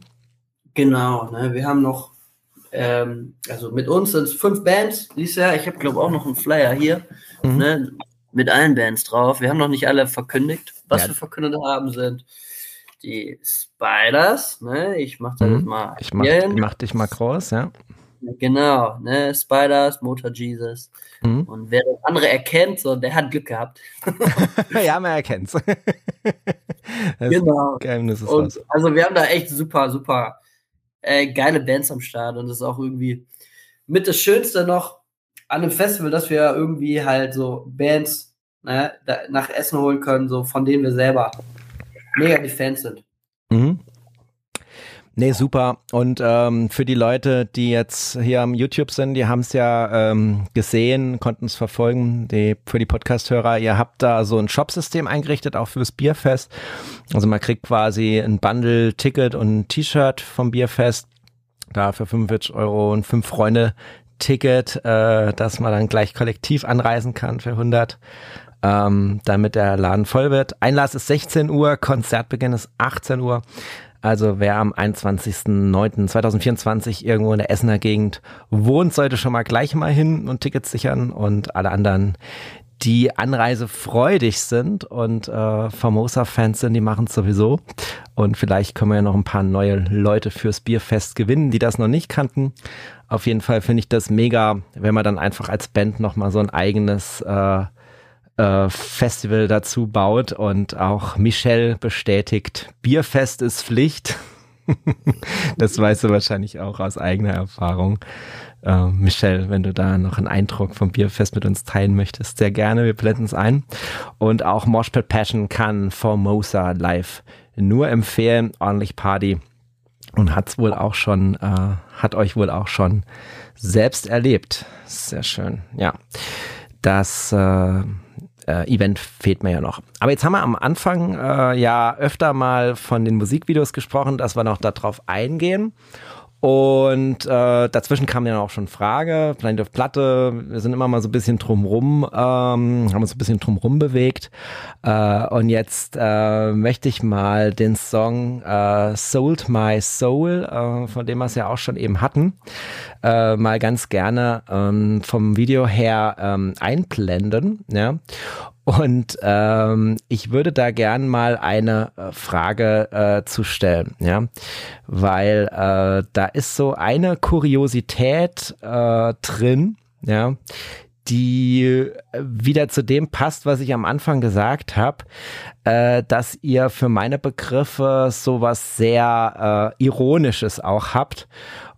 Genau, ne? wir haben noch, ähm, also mit uns sind es fünf Bands dieses Jahr. Ich habe glaube auch noch einen Flyer hier. Mhm. Ne? Mit allen Bands drauf. Wir haben noch nicht alle verkündigt. Was ja. wir verkündet haben, sind die Spiders. Ne? Ich mach das mhm. mal. Ich mach, ich mach dich mal groß, ja. Genau, ne? Spiders, Motor Jesus. Mhm. Und wer das andere erkennt, so, der hat Glück gehabt. <laughs> ja, man erkennt's. <laughs> genau. Geheimnis ist und, also wir haben da echt super, super äh, geile Bands am Start und das ist auch irgendwie mit das Schönste noch, an einem Festival, dass wir irgendwie halt so Bands ne, nach Essen holen können, so von denen wir selber mega die Fans sind. Mhm. Nee, super. Und ähm, für die Leute, die jetzt hier am YouTube sind, die haben es ja ähm, gesehen, konnten es verfolgen. Die, für die Podcast-Hörer, ihr habt da so ein Shop-System eingerichtet, auch fürs Bierfest. Also man kriegt quasi ein Bundle, Ticket und ein T-Shirt vom Bierfest. Da für 45 Euro und fünf Freunde Ticket, äh, dass man dann gleich kollektiv anreisen kann für 100, ähm, damit der Laden voll wird. Einlass ist 16 Uhr, Konzertbeginn ist 18 Uhr. Also wer am 21.09.2024 irgendwo in der Essener Gegend wohnt, sollte schon mal gleich mal hin und Tickets sichern und alle anderen, die Anreise freudig sind und äh, Formosa-Fans sind, die machen es sowieso. Und vielleicht können wir ja noch ein paar neue Leute fürs Bierfest gewinnen, die das noch nicht kannten. Auf jeden Fall finde ich das mega, wenn man dann einfach als Band nochmal so ein eigenes äh, äh, Festival dazu baut und auch Michelle bestätigt, Bierfest ist Pflicht. <laughs> das weißt du wahrscheinlich auch aus eigener Erfahrung. Uh, Michelle, wenn du da noch einen Eindruck vom Bierfest mit uns teilen möchtest, sehr gerne, wir blenden es ein. Und auch Moshpit Passion kann Formosa live nur empfehlen, ordentlich Party und hat's wohl auch schon, äh, hat euch wohl auch schon selbst erlebt. Sehr schön, ja. Das äh, äh, Event fehlt mir ja noch. Aber jetzt haben wir am Anfang äh, ja öfter mal von den Musikvideos gesprochen, dass wir noch darauf eingehen. Und äh, dazwischen kam dann auch schon Frage, Planet of Platte, wir sind immer mal so ein bisschen drumrum, ähm, haben uns ein bisschen drumrum bewegt. Äh, und jetzt äh, möchte ich mal den Song äh, Sold My Soul, äh, von dem wir es ja auch schon eben hatten, äh, mal ganz gerne ähm, vom Video her ähm, einblenden. Ja? Und ähm, ich würde da gern mal eine äh, Frage äh, zu stellen, ja, weil äh, da ist so eine Kuriosität äh, drin, ja, die äh, wieder zu dem passt, was ich am Anfang gesagt habe, äh, dass ihr für meine Begriffe sowas sehr äh, ironisches auch habt.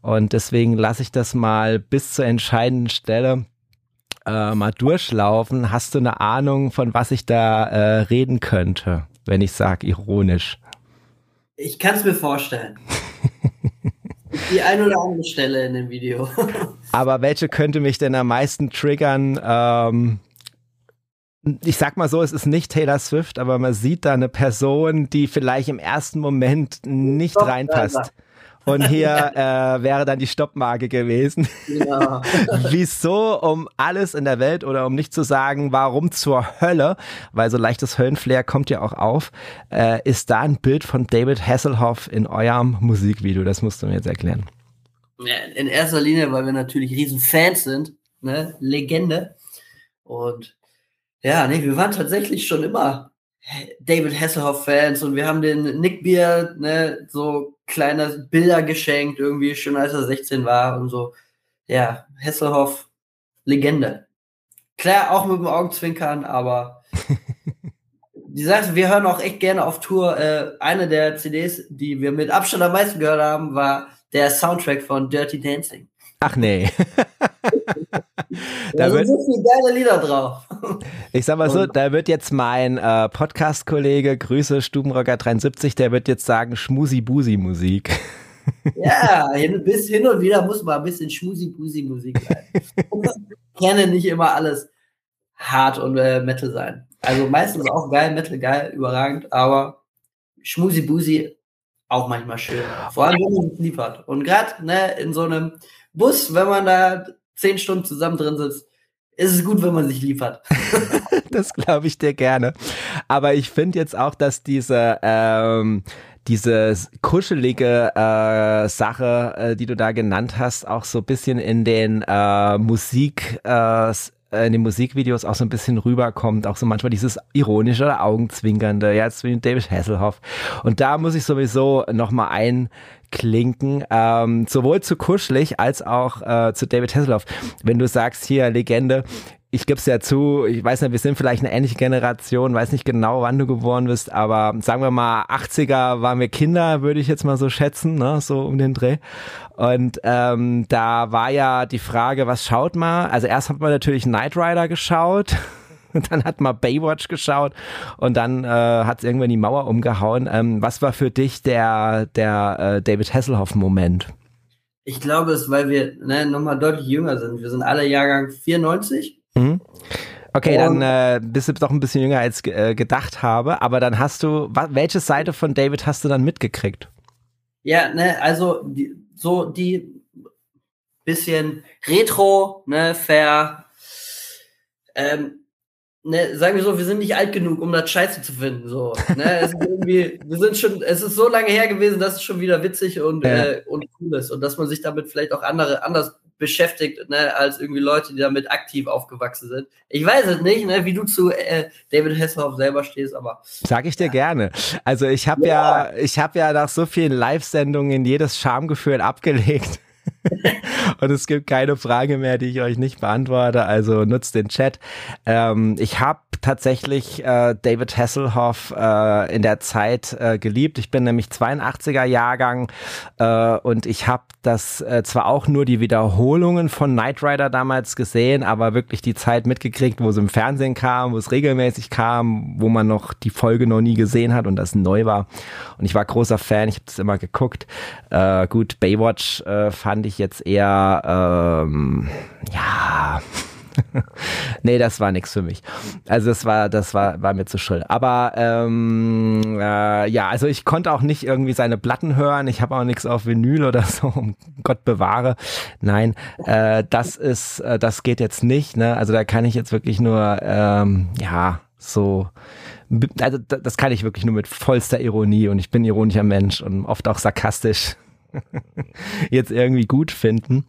Und deswegen lasse ich das mal bis zur entscheidenden Stelle äh, mal durchlaufen. Hast du eine Ahnung, von was ich da äh, reden könnte, wenn ich sage ironisch? Ich kann es mir vorstellen. <laughs> Die eine oder andere Stelle in dem Video. <laughs> Aber welche könnte mich denn am meisten triggern? Ähm, ich sag mal so, es ist nicht Taylor Swift, aber man sieht da eine Person, die vielleicht im ersten Moment nicht reinpasst. Und hier äh, wäre dann die Stoppmarke gewesen. Ja. <laughs> Wieso um alles in der Welt oder um nicht zu sagen, warum zur Hölle, weil so leichtes Höllenflair kommt ja auch auf, äh, ist da ein Bild von David Hasselhoff in eurem Musikvideo? Das musst du mir jetzt erklären. In erster Linie, weil wir natürlich riesen Fans sind, ne? Legende. Und ja, nee, wir waren tatsächlich schon immer David Hasselhoff-Fans und wir haben den Nick Beard, ne, so kleine Bilder geschenkt, irgendwie schon als er 16 war und so. Ja, Hasselhoff, Legende. Klar, auch mit dem Augenzwinkern, aber <laughs> die Sache, wir hören auch echt gerne auf Tour. Äh, eine der CDs, die wir mit Abstand am meisten gehört haben, war der Soundtrack von Dirty Dancing. Ach nee. <laughs> da sind so viele geile Lieder drauf. Ich sag mal so, da wird jetzt mein äh, Podcast-Kollege, Grüße Stubenrocker 73, der wird jetzt sagen Schmusi-Busi-Musik. <laughs> Ja, hin, bis hin und wieder muss mal ein bisschen Schmusi-Busi-Musik sein. <laughs> Gerne nicht immer alles hart und äh, Metal sein. Also meistens auch geil, Metal geil, überragend, aber Schmusi-Busi auch manchmal schön. Vor allem, wenn man es lieb hat. Und gerade ne, in so einem Bus, wenn man da zehn Stunden zusammen drin sitzt, ist es gut, wenn man sich liefert. <laughs> das glaube ich dir gerne. Aber ich finde jetzt auch, dass diese ähm, diese kuschelige äh, Sache, äh, die du da genannt hast, auch so ein bisschen in den äh, Musik äh, in den Musikvideos auch so ein bisschen rüberkommt, auch so manchmal dieses ironische oder Augenzwinkernde, ja, jetzt wie David Hasselhoff. Und da muss ich sowieso nochmal ein klinken, ähm, sowohl zu kuschelig als auch äh, zu David Hasselhoff. Wenn du sagst, hier Legende, ich gebe es ja zu, ich weiß nicht, wir sind vielleicht eine ähnliche Generation, weiß nicht genau, wann du geboren bist, aber sagen wir mal, 80er waren wir Kinder, würde ich jetzt mal so schätzen, ne, so um den Dreh. Und ähm, da war ja die Frage, was schaut man? Also erst hat man natürlich Knight Rider geschaut. <laughs> Dann hat man Baywatch geschaut und dann äh, hat es irgendwann die Mauer umgehauen. Ähm, was war für dich der, der äh, David Hasselhoff-Moment? Ich glaube, es ist, weil wir ne, nochmal deutlich jünger sind. Wir sind alle Jahrgang 94. Mhm. Okay, und dann äh, bist du doch ein bisschen jünger als äh, gedacht habe, aber dann hast du, welche Seite von David hast du dann mitgekriegt? Ja, ne, also die, so die bisschen Retro, ne, fair, ähm, ne, sagen wir so, wir sind nicht alt genug, um das Scheiße zu finden. So, ne, es ist irgendwie, <laughs> wir sind schon, es ist so lange her gewesen, dass es schon wieder witzig und, ja. äh, und cool ist und dass man sich damit vielleicht auch andere anders beschäftigt, ne, als irgendwie Leute, die damit aktiv aufgewachsen sind. Ich weiß es nicht, ne, wie du zu äh, David Hasselhoff selber stehst, aber sag ich dir ja. gerne. Also ich habe ja. ja, ich habe ja nach so vielen Live-Sendungen jedes Schamgefühl abgelegt. <laughs> und es gibt keine Frage mehr, die ich euch nicht beantworte. Also nutzt den Chat. Ähm, ich habe tatsächlich äh, David Hasselhoff äh, in der Zeit äh, geliebt. Ich bin nämlich 82er Jahrgang äh, und ich habe das äh, zwar auch nur die Wiederholungen von Knight Rider damals gesehen, aber wirklich die Zeit mitgekriegt, wo es im Fernsehen kam, wo es regelmäßig kam, wo man noch die Folge noch nie gesehen hat und das neu war. Und ich war großer Fan, ich habe das immer geguckt. Äh, gut, Baywatch fand ich jetzt eher ähm, ja <laughs> nee, das war nichts für mich. Also das war, das war, war mir zu schrill. Aber ähm, äh, ja, also ich konnte auch nicht irgendwie seine Platten hören. Ich habe auch nichts auf Vinyl oder so. <laughs> Um Gott bewahre. Nein, äh, das ist, äh, das geht jetzt nicht. Ne? Also da kann ich jetzt wirklich nur, ähm, ja, so also das kann ich wirklich nur mit vollster Ironie und ich bin ironischer Mensch und oft auch sarkastisch jetzt irgendwie gut finden.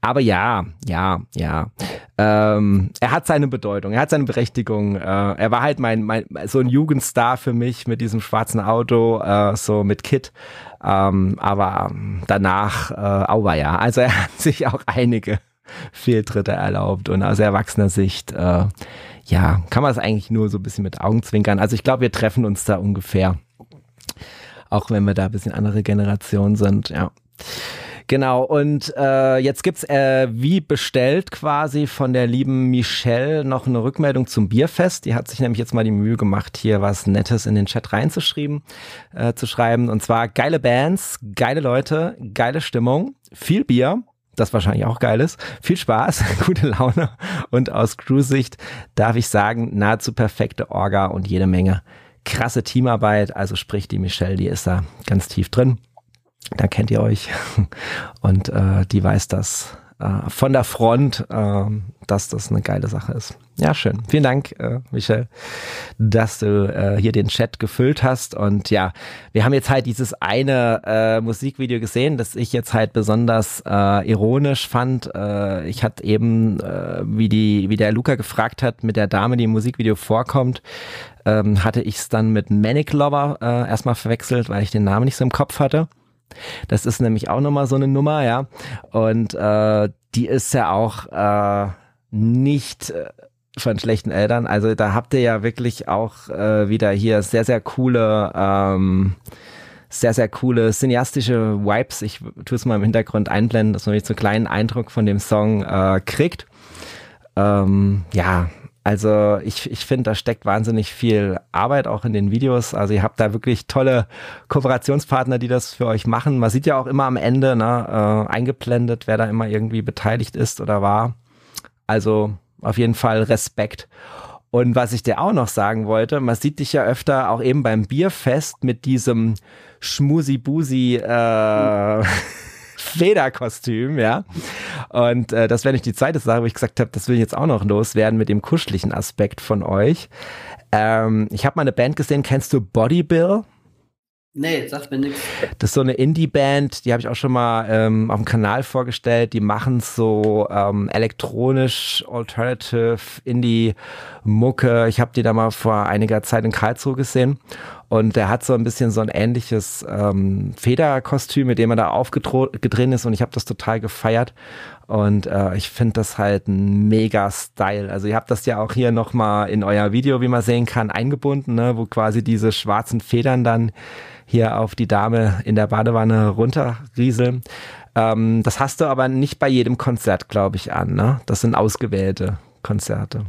Aber ja, ja, ja. Ähm, er hat seine Bedeutung, er hat seine Berechtigung. Äh, er war halt mein, mein so ein Jugendstar für mich mit diesem schwarzen Auto, äh, so mit Kit. Ähm, aber danach, äh, auwa ja. Also er hat sich auch einige Fehltritte erlaubt und aus erwachsener Sicht, äh, ja, kann man es eigentlich nur so ein bisschen mit Augenzwinkern. Also ich glaube, wir treffen uns da ungefähr auch wenn wir da ein bisschen andere Generation sind, ja. Genau, und äh, jetzt gibt's äh, wie bestellt quasi von der lieben Michelle noch eine Rückmeldung zum Bierfest. Die hat sich nämlich jetzt mal die Mühe gemacht, hier was Nettes in den Chat reinzuschreiben, äh, zu schreiben. Und zwar geile Bands, geile Leute, geile Stimmung, viel Bier, das wahrscheinlich auch geil ist. Viel Spaß, <laughs> gute Laune und aus Crew-Sicht darf ich sagen, nahezu perfekte Orga und jede Menge krasse Teamarbeit. Also sprich, die Michelle, die ist da ganz tief drin. Da kennt ihr euch <laughs> und äh, die weiß das äh, von der Front, äh, dass das eine geile Sache ist. Ja, schön. Vielen Dank, äh, Michel, dass du äh, hier den Chat gefüllt hast. Und ja, wir haben jetzt halt dieses eine äh, Musikvideo gesehen, das ich jetzt halt besonders äh, ironisch fand. Äh, ich hatte eben, äh, wie die, wie der Luca gefragt hat, mit der Dame, die im Musikvideo vorkommt, ähm, hatte ich es dann mit Manic Lover äh, erstmal verwechselt, weil ich den Namen nicht so im Kopf hatte. Das ist nämlich auch nochmal so eine Nummer, ja. Und äh, die ist ja auch äh, nicht äh, von schlechten Eltern. Also da habt ihr ja wirklich auch äh, wieder hier sehr, sehr coole, ähm, sehr, sehr coole cineastische Vibes. Ich tue es mal im Hintergrund einblenden, dass man nicht so einen kleinen Eindruck von dem Song äh, kriegt. Ähm, ja, also ich, ich finde, da steckt wahnsinnig viel Arbeit auch in den Videos. Also ihr habt da wirklich tolle Kooperationspartner, die das für euch machen. Man sieht ja auch immer am Ende ne, äh, eingeblendet, wer da immer irgendwie beteiligt ist oder war. Also auf jeden Fall Respekt. Und was ich dir auch noch sagen wollte, man sieht dich ja öfter auch eben beim Bierfest mit diesem Schmusi-Busi äh, <laughs> Federkostüm, ja. Und äh, das wäre nicht die zweite Sache, wo ich gesagt habe, das will ich jetzt auch noch loswerden mit dem kuscheligen Aspekt von euch. Ähm, ich habe mal eine Band gesehen, kennst du Body Bill? Nee, sagt mir nichts. Das ist so eine Indie-Band, die habe ich auch schon mal ähm, auf dem Kanal vorgestellt. Die machen so ähm, elektronisch, alternative, Indie-Mucke. Ich habe die da mal vor einiger Zeit in Karlsruhe gesehen. Und der hat so ein bisschen so ein ähnliches ähm, Federkostüm, mit dem er da aufgedreht ist. Und ich habe das total gefeiert. Und äh, ich finde das halt ein mega Style. Also ihr habt das ja auch hier nochmal in euer Video, wie man sehen kann, eingebunden, ne? wo quasi diese schwarzen Federn dann hier auf die Dame in der Badewanne runterrieseln. Ähm, das hast du aber nicht bei jedem Konzert, glaube ich, an. Ne? Das sind ausgewählte Konzerte.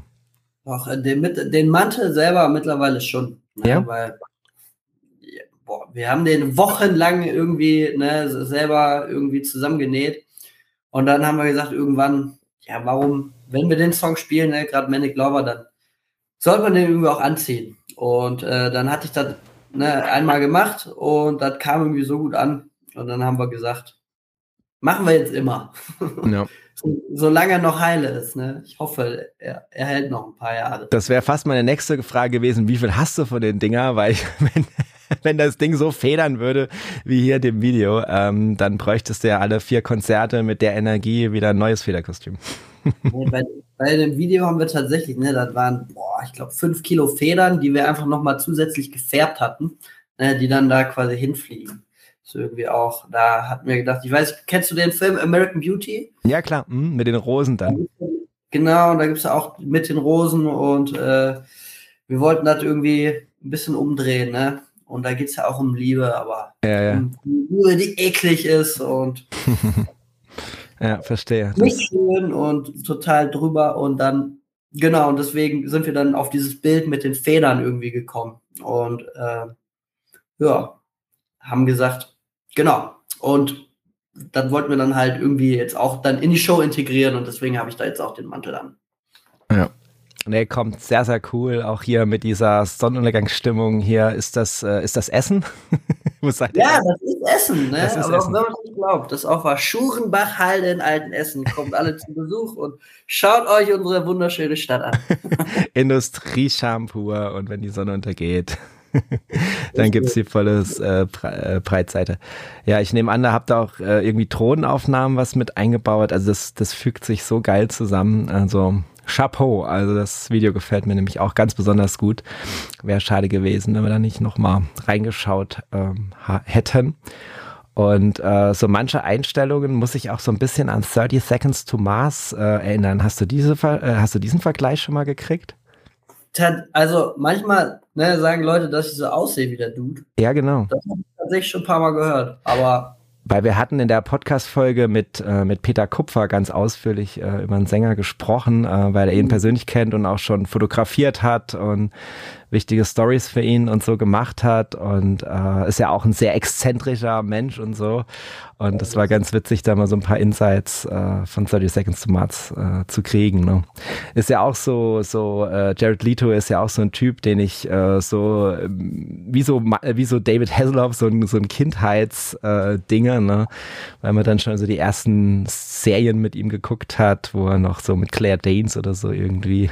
Ach, den, den Mantel selber mittlerweile schon. Ne? Ja. Weil boah, wir haben den wochenlang irgendwie ne, selber irgendwie zusammengenäht. Und dann haben wir gesagt, irgendwann, ja, warum, wenn wir den Song spielen, ne, gerade Manic Lover, dann sollte man den irgendwie auch anziehen. Und äh, dann hatte ich das ne, einmal gemacht und das kam irgendwie so gut an. Und dann haben wir gesagt, machen wir jetzt immer. <laughs> Ja. so, solange er noch heile ist. Ne? Ich hoffe, er, er hält noch ein paar Jahre. Das wäre fast meine nächste Frage gewesen. Wie viel hast du von den Dinger? Weil ich, <laughs> wenn, <laughs> wenn das Ding so federn würde wie hier dem Video, ähm, dann bräuchtest du ja alle vier Konzerte mit der Energie wieder ein neues Federkostüm. <laughs> bei, bei dem Video haben wir tatsächlich, ne, das waren, boah, ich glaube, fünf Kilo Federn, die wir einfach nochmal zusätzlich gefärbt hatten, ne, die dann da quasi hinfliegen. So irgendwie auch, da hatten wir gedacht, ich weiß, kennst du den Film American Beauty? Ja, klar, mhm, mit den Rosen dann. Genau, und da gibt es auch mit den Rosen und äh, wir wollten das irgendwie ein bisschen umdrehen, ne? Und da geht es ja auch um Liebe, aber ja, ja. um Liebe, die eklig ist und <laughs> ja, verstehe. Nicht schön und total drüber und dann, genau, und deswegen sind wir dann auf dieses Bild mit den Federn irgendwie gekommen. Und äh, ja, haben gesagt, genau. Und dann wollten wir dann halt irgendwie jetzt auch dann in die Show integrieren und deswegen habe ich da jetzt auch den Mantel an. Ja. Nee, kommt sehr, sehr cool. Auch hier mit dieser Sonnenuntergangsstimmung hier. Ist das, äh, ist das Essen? <laughs> Wo seid? Ja, das ist Essen, ne? Das ist Aber Essen. wenn man nicht glaubt, das auf der Schurenbachhalde in Altenessen. Kommt alle zu Besuch und schaut euch unsere wunderschöne Stadt an. <laughs> Industrieshampoo und wenn die Sonne untergeht. <laughs> dann gibt es die volle äh, äh, Breitseite. Ja, ich nehme an, da habt ihr auch äh, irgendwie Drohnenaufnahmen was mit eingebaut. Also das, das fügt sich so geil zusammen. Also Chapeau. Also das Video gefällt mir nämlich auch ganz besonders gut. Wäre schade gewesen, wenn wir da nicht nochmal reingeschaut ähm, hätten. Und äh, so manche Einstellungen muss ich auch so ein bisschen an 30 Seconds to Mars äh, erinnern. Hast du, diese, äh, hast du diesen Vergleich schon mal gekriegt? Also manchmal ne, sagen Leute, dass ich so aussehe wie der Dude. Ja, genau. Das habe ich tatsächlich schon ein paar Mal gehört. Aber weil wir hatten in der Podcast-Folge mit, äh, mit Peter Kupfer ganz ausführlich äh, über einen Sänger gesprochen, äh, weil er ihn mhm. persönlich kennt und auch schon fotografiert hat und wichtige Stories für ihn und so gemacht hat und äh, ist ja auch ein sehr exzentrischer Mensch und so. Und es war ganz witzig, da mal so ein paar Insights äh, von 30 Seconds to Mars äh, zu kriegen. Ne? Ist ja auch so, so äh, Jared Leto ist ja auch so ein Typ, den ich äh, so ähm, wie so wie so David Hasselhoff so ein so ein Kindheitsdinger, äh, ne? weil man dann schon so die ersten Serien mit ihm geguckt hat, wo er noch so mit Claire Danes oder so irgendwie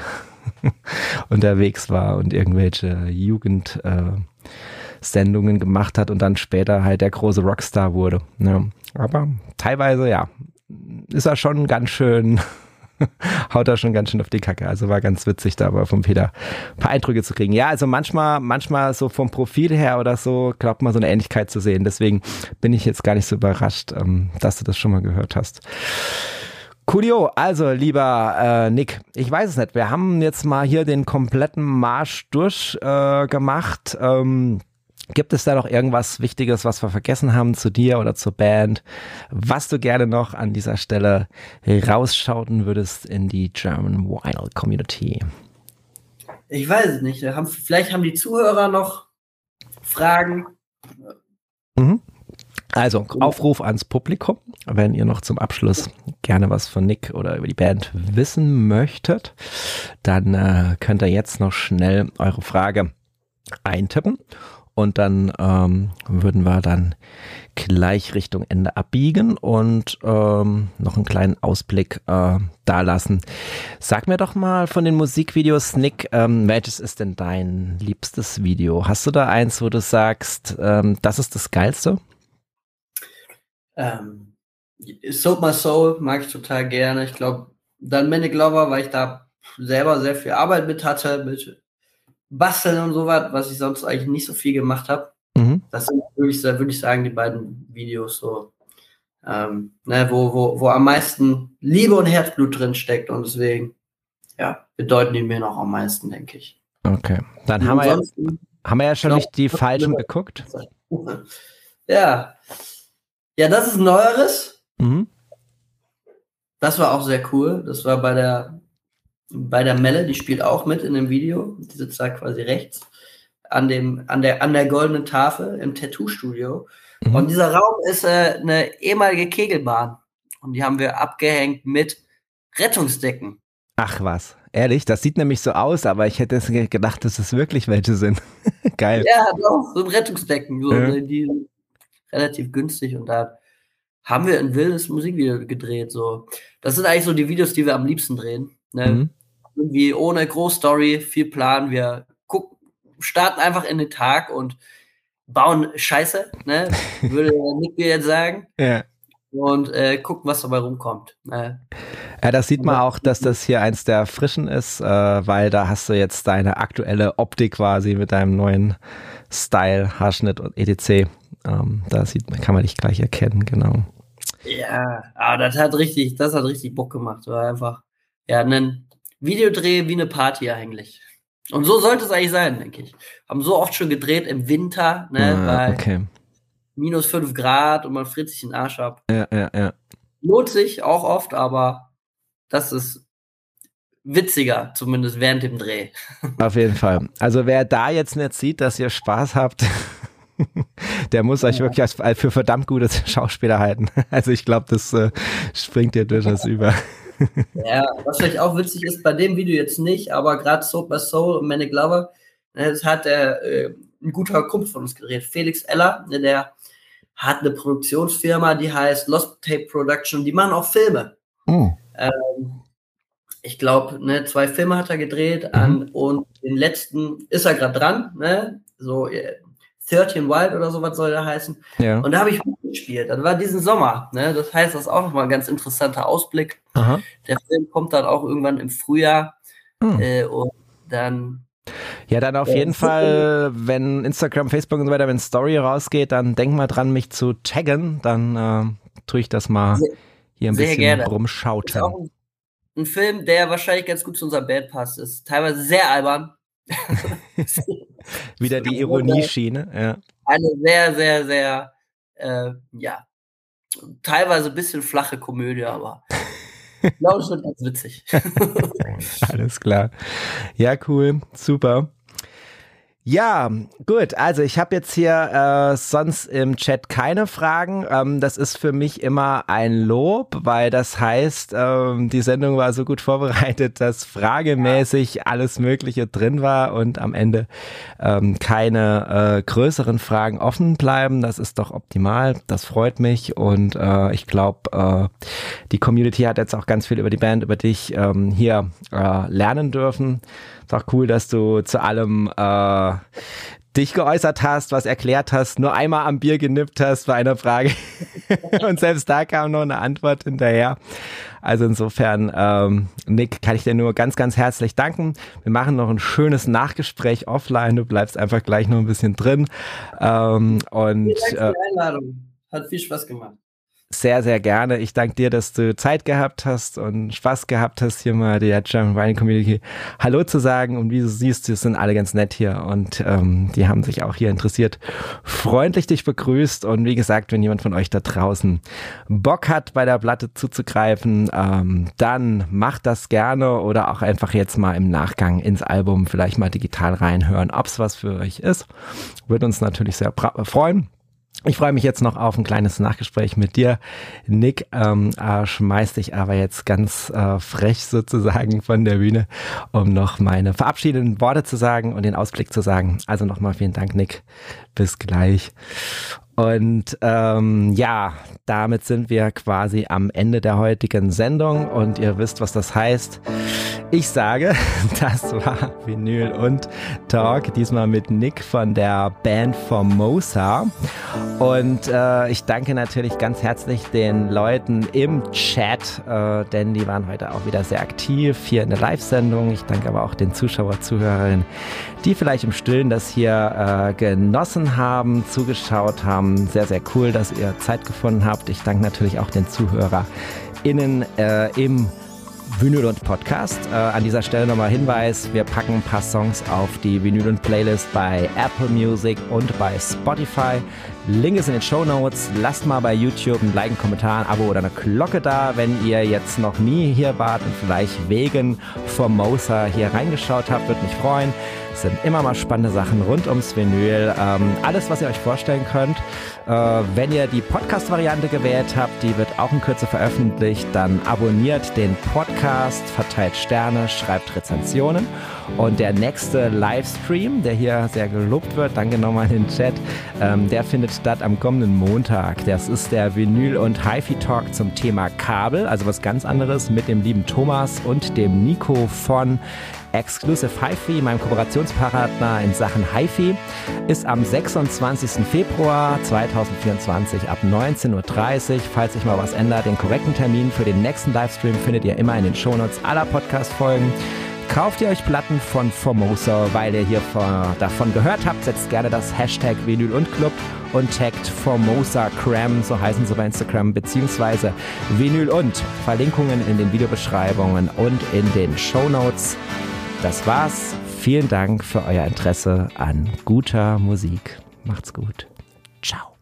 <laughs> unterwegs war und irgendwelche Jugend äh, Sendungen gemacht hat und dann später halt der große Rockstar wurde. Ja. Aber teilweise, ja, ist er schon ganz schön, <laughs> haut er schon ganz schön auf die Kacke. Also war ganz witzig, da aber vom Peter ein paar Eindrücke zu kriegen. Ja, also manchmal, manchmal so vom Profil her oder so, glaubt man so eine Ähnlichkeit zu sehen. Deswegen bin ich jetzt gar nicht so überrascht, ähm, dass du das schon mal gehört hast. Coolio, also lieber äh, Nick, ich weiß es nicht. Wir haben jetzt mal hier den kompletten Marsch durchgemacht. Äh, ähm, Gibt es da noch irgendwas Wichtiges, was wir vergessen haben zu dir oder zur Band, was du gerne noch an dieser Stelle rausschauten würdest in die German Vinyl Community? Ich weiß es nicht. vielleicht haben die Zuhörer noch Fragen. Mhm. Also, Aufruf ans Publikum, wenn ihr noch zum Abschluss gerne was von Nick oder über die Band wissen möchtet, dann äh, könnt ihr jetzt noch schnell eure Frage eintippen und dann ähm, würden wir dann gleich Richtung Ende abbiegen und ähm, noch einen kleinen Ausblick äh, da lassen. Sag mir doch mal von den Musikvideos, Nick, ähm, welches ist denn dein liebstes Video? Hast du da eins, wo du sagst, ähm, das ist das Geilste? Ähm, Soap My Soul mag ich total gerne. Ich glaube, dann Manic Lover, weil ich da selber sehr viel Arbeit mit hatte, mit Basteln und sowas, was ich sonst eigentlich nicht so viel gemacht habe. Mhm. Das sind würde ich sagen, die beiden Videos so, ähm, ne, wo, wo, wo am meisten Liebe und Herzblut drin steckt und deswegen, ja, bedeuten die mir noch am meisten, denke ich. Okay, dann haben wir, ja, haben wir ja schon nicht die falschen geguckt. Ja, ja, das ist Neueres. Mhm. Das war auch sehr cool. Das war bei der bei der Melle, die spielt auch mit in dem Video. Die sitzt da quasi rechts an, dem, an, der, an der goldenen Tafel im Tattoo-Studio. Mhm. Und dieser Raum ist äh, eine ehemalige Kegelbahn. Und die haben wir abgehängt mit Rettungsdecken. Ach was, ehrlich, das sieht nämlich so aus, aber ich hätte gedacht, dass es wirklich welche sind. <laughs> Geil. Ja, doch, so Rettungsdecken, so, ja. die relativ günstig und da haben wir ein wildes Musikvideo gedreht. So. Das sind eigentlich so die Videos, die wir am liebsten drehen. Ne? Mhm. Irgendwie ohne Großstory, viel Plan. Wir gucken, starten einfach in den Tag und bauen Scheiße, ne? <laughs> würde Nick mir jetzt sagen. Ja. Und äh, gucken, was dabei rumkommt. Ne? Ja, das sieht man auch, dass das hier eins der frischen ist, äh, weil da hast du jetzt deine aktuelle Optik quasi mit deinem neuen Style, Haarschnitt und etc. Ähm, da sieht, kann man dich gleich erkennen, genau. Ja, aber das hat richtig, das hat richtig Bock gemacht. War einfach ja, einen Videodreh wie eine Party eigentlich. Und so sollte es eigentlich sein, denke ich. Haben so oft schon gedreht im Winter, ne, ah, bei okay. minus 5 Grad und man friert sich den Arsch ab. Ja, ja, ja. Lohnt sich auch oft, aber das ist witziger, zumindest während dem Dreh. <laughs> Auf jeden Fall. Also wer da jetzt nicht sieht, dass ihr Spaß habt, <laughs> der muss euch ja. wirklich als, für verdammt gute <laughs> Schauspieler halten. <laughs> Also ich glaube, das äh, springt dir durchaus über ja, was vielleicht auch witzig ist, bei dem Video jetzt nicht, aber gerade Soap by Soul und Manic Lover, ne, das hat der, äh, ein guter Kumpel von uns gedreht, Felix Eller, ne, der hat eine Produktionsfirma, die heißt Lost Tape Production, die machen auch Filme. Oh. Ähm, ich glaube, ne, zwei Filme hat er gedreht mhm. an, und den letzten ist er gerade dran, ne? So äh, 13 Wild oder sowas soll der heißen. Ja. Und da habe ich mitgespielt. Das war diesen Sommer. Ne? Das heißt, das ist auch nochmal ein ganz interessanter Ausblick. Aha. Der Film kommt dann auch irgendwann im Frühjahr. Hm. Äh, und dann. Ja, dann auf äh, jeden <laughs> Fall, wenn Instagram, Facebook und so weiter, wenn Story rausgeht, dann denk mal dran, mich zu taggen. Dann äh, tue ich das mal sehr, hier ein bisschen gerne. rumschauten. Ein, ein Film, der wahrscheinlich ganz gut zu unserem Band passt. Ist teilweise sehr albern. <laughs> <laughs> <laughs> Wieder die Ironieschiene, ja. Eine sehr, sehr, sehr, äh, ja, teilweise ein bisschen flache Komödie, aber <laughs> ich glaube schon ganz witzig. <laughs> Alles klar. Ja, cool, super. Ja, gut. Also ich habe jetzt hier äh, sonst im Chat keine Fragen. Ähm, das ist für mich immer ein Lob, weil das heißt, ähm, die Sendung war so gut <laughs> vorbereitet, dass fragemäßig alles Mögliche drin war und am Ende ähm, keine äh, größeren Fragen offen bleiben. Das ist doch optimal. Das freut mich und äh, ich glaube, äh, die Community hat jetzt auch ganz viel über die Band, über dich ähm, hier äh, lernen dürfen. Ist auch cool, dass du zu allem äh, dich geäußert hast, was erklärt hast, nur einmal am Bier genippt hast bei einer Frage. <laughs> Und selbst da kam noch eine Antwort hinterher. Also insofern, ähm, Nick, kann ich dir nur ganz, ganz herzlich danken. Wir machen noch ein schönes Nachgespräch offline. Du bleibst einfach gleich noch ein bisschen drin. Ähm, und, Vielen Dank für die Einladung. Hat viel Spaß gemacht sehr, sehr gerne. Ich danke dir, dass du Zeit gehabt hast und Spaß gehabt hast, hier mal der German Wine Community Hallo zu sagen. Und wie du siehst, die sind alle ganz nett hier und ähm, die haben sich auch hier interessiert. Freundlich dich begrüßt und wie gesagt, wenn jemand von euch da draußen Bock hat, bei der Platte zuzugreifen, ähm, dann macht das gerne oder auch einfach jetzt mal im Nachgang ins Album vielleicht mal digital reinhören, ob es was für euch ist. Würde uns natürlich sehr freuen. Ich freue mich jetzt noch auf ein kleines Nachgespräch mit dir. Nick, ähm, äh, schmeiß dich aber jetzt ganz äh, frech sozusagen von der Bühne, um noch meine verabschiedenden Worte zu sagen und den Ausblick zu sagen. Also nochmal vielen Dank, Nick. Bis gleich. Und ähm, ja, damit sind wir quasi am Ende der heutigen Sendung und ihr wisst, was das heißt. Ich sage, <laughs> das war Vinyl und Talk, diesmal mit Nick von der Band Formosa. Und äh, ich danke natürlich ganz herzlich den Leuten im Chat, äh, denn die waren heute auch wieder sehr aktiv hier in der Live-Sendung. Ich danke aber auch den Zuschauer, Zuhörerinnen, die vielleicht im Stillen das hier äh, genossen haben, zugeschaut haben. Sehr, sehr cool, dass ihr Zeit gefunden habt. Ich danke natürlich auch den ZuhörerInnen äh, im Vinyl und Podcast. Äh, an dieser Stelle nochmal Hinweis, wir packen ein paar Songs auf die Vinyl und Playlist bei Apple Music und bei Spotify. Link ist in den Show Notes. Lasst mal bei YouTube ein Like, einen Kommentar, ein Abo oder eine Glocke da, wenn ihr jetzt noch nie hier wart und vielleicht wegen Formosa hier reingeschaut habt. Würde mich freuen. Es sind immer mal spannende Sachen rund ums Vinyl. Ähm, alles, was ihr euch vorstellen könnt. Äh, wenn ihr die Podcast-Variante gewählt habt, die wird auch in Kürze veröffentlicht, dann abonniert den Podcast, verteilt Sterne, schreibt Rezensionen. Und der nächste Livestream, der hier sehr gelobt wird, danke nochmal in den Chat, ähm, der findet statt am kommenden Montag. Das ist der Vinyl- und HiFi-Talk zum Thema Kabel, also was ganz anderes mit dem lieben Thomas und dem Nico von Exclusive HiFi, meinem Kooperationspartner in Sachen HiFi, ist am 26. Februar 2024 ab 19.30 Uhr. Falls sich mal was ändert, den korrekten Termin für den nächsten Livestream findet ihr immer in den Shownotes aller Podcast-Folgen. Kauft ihr euch Platten von Formosa, weil ihr hier davon gehört habt, setzt gerne das Hashtag Vinyl und Club und taggt Formosa Cram, so heißen sie bei Instagram, beziehungsweise Vinyl und Verlinkungen in den Videobeschreibungen und in den Show Notes. Das war's. Vielen Dank für euer Interesse an guter Musik. Macht's gut. Ciao.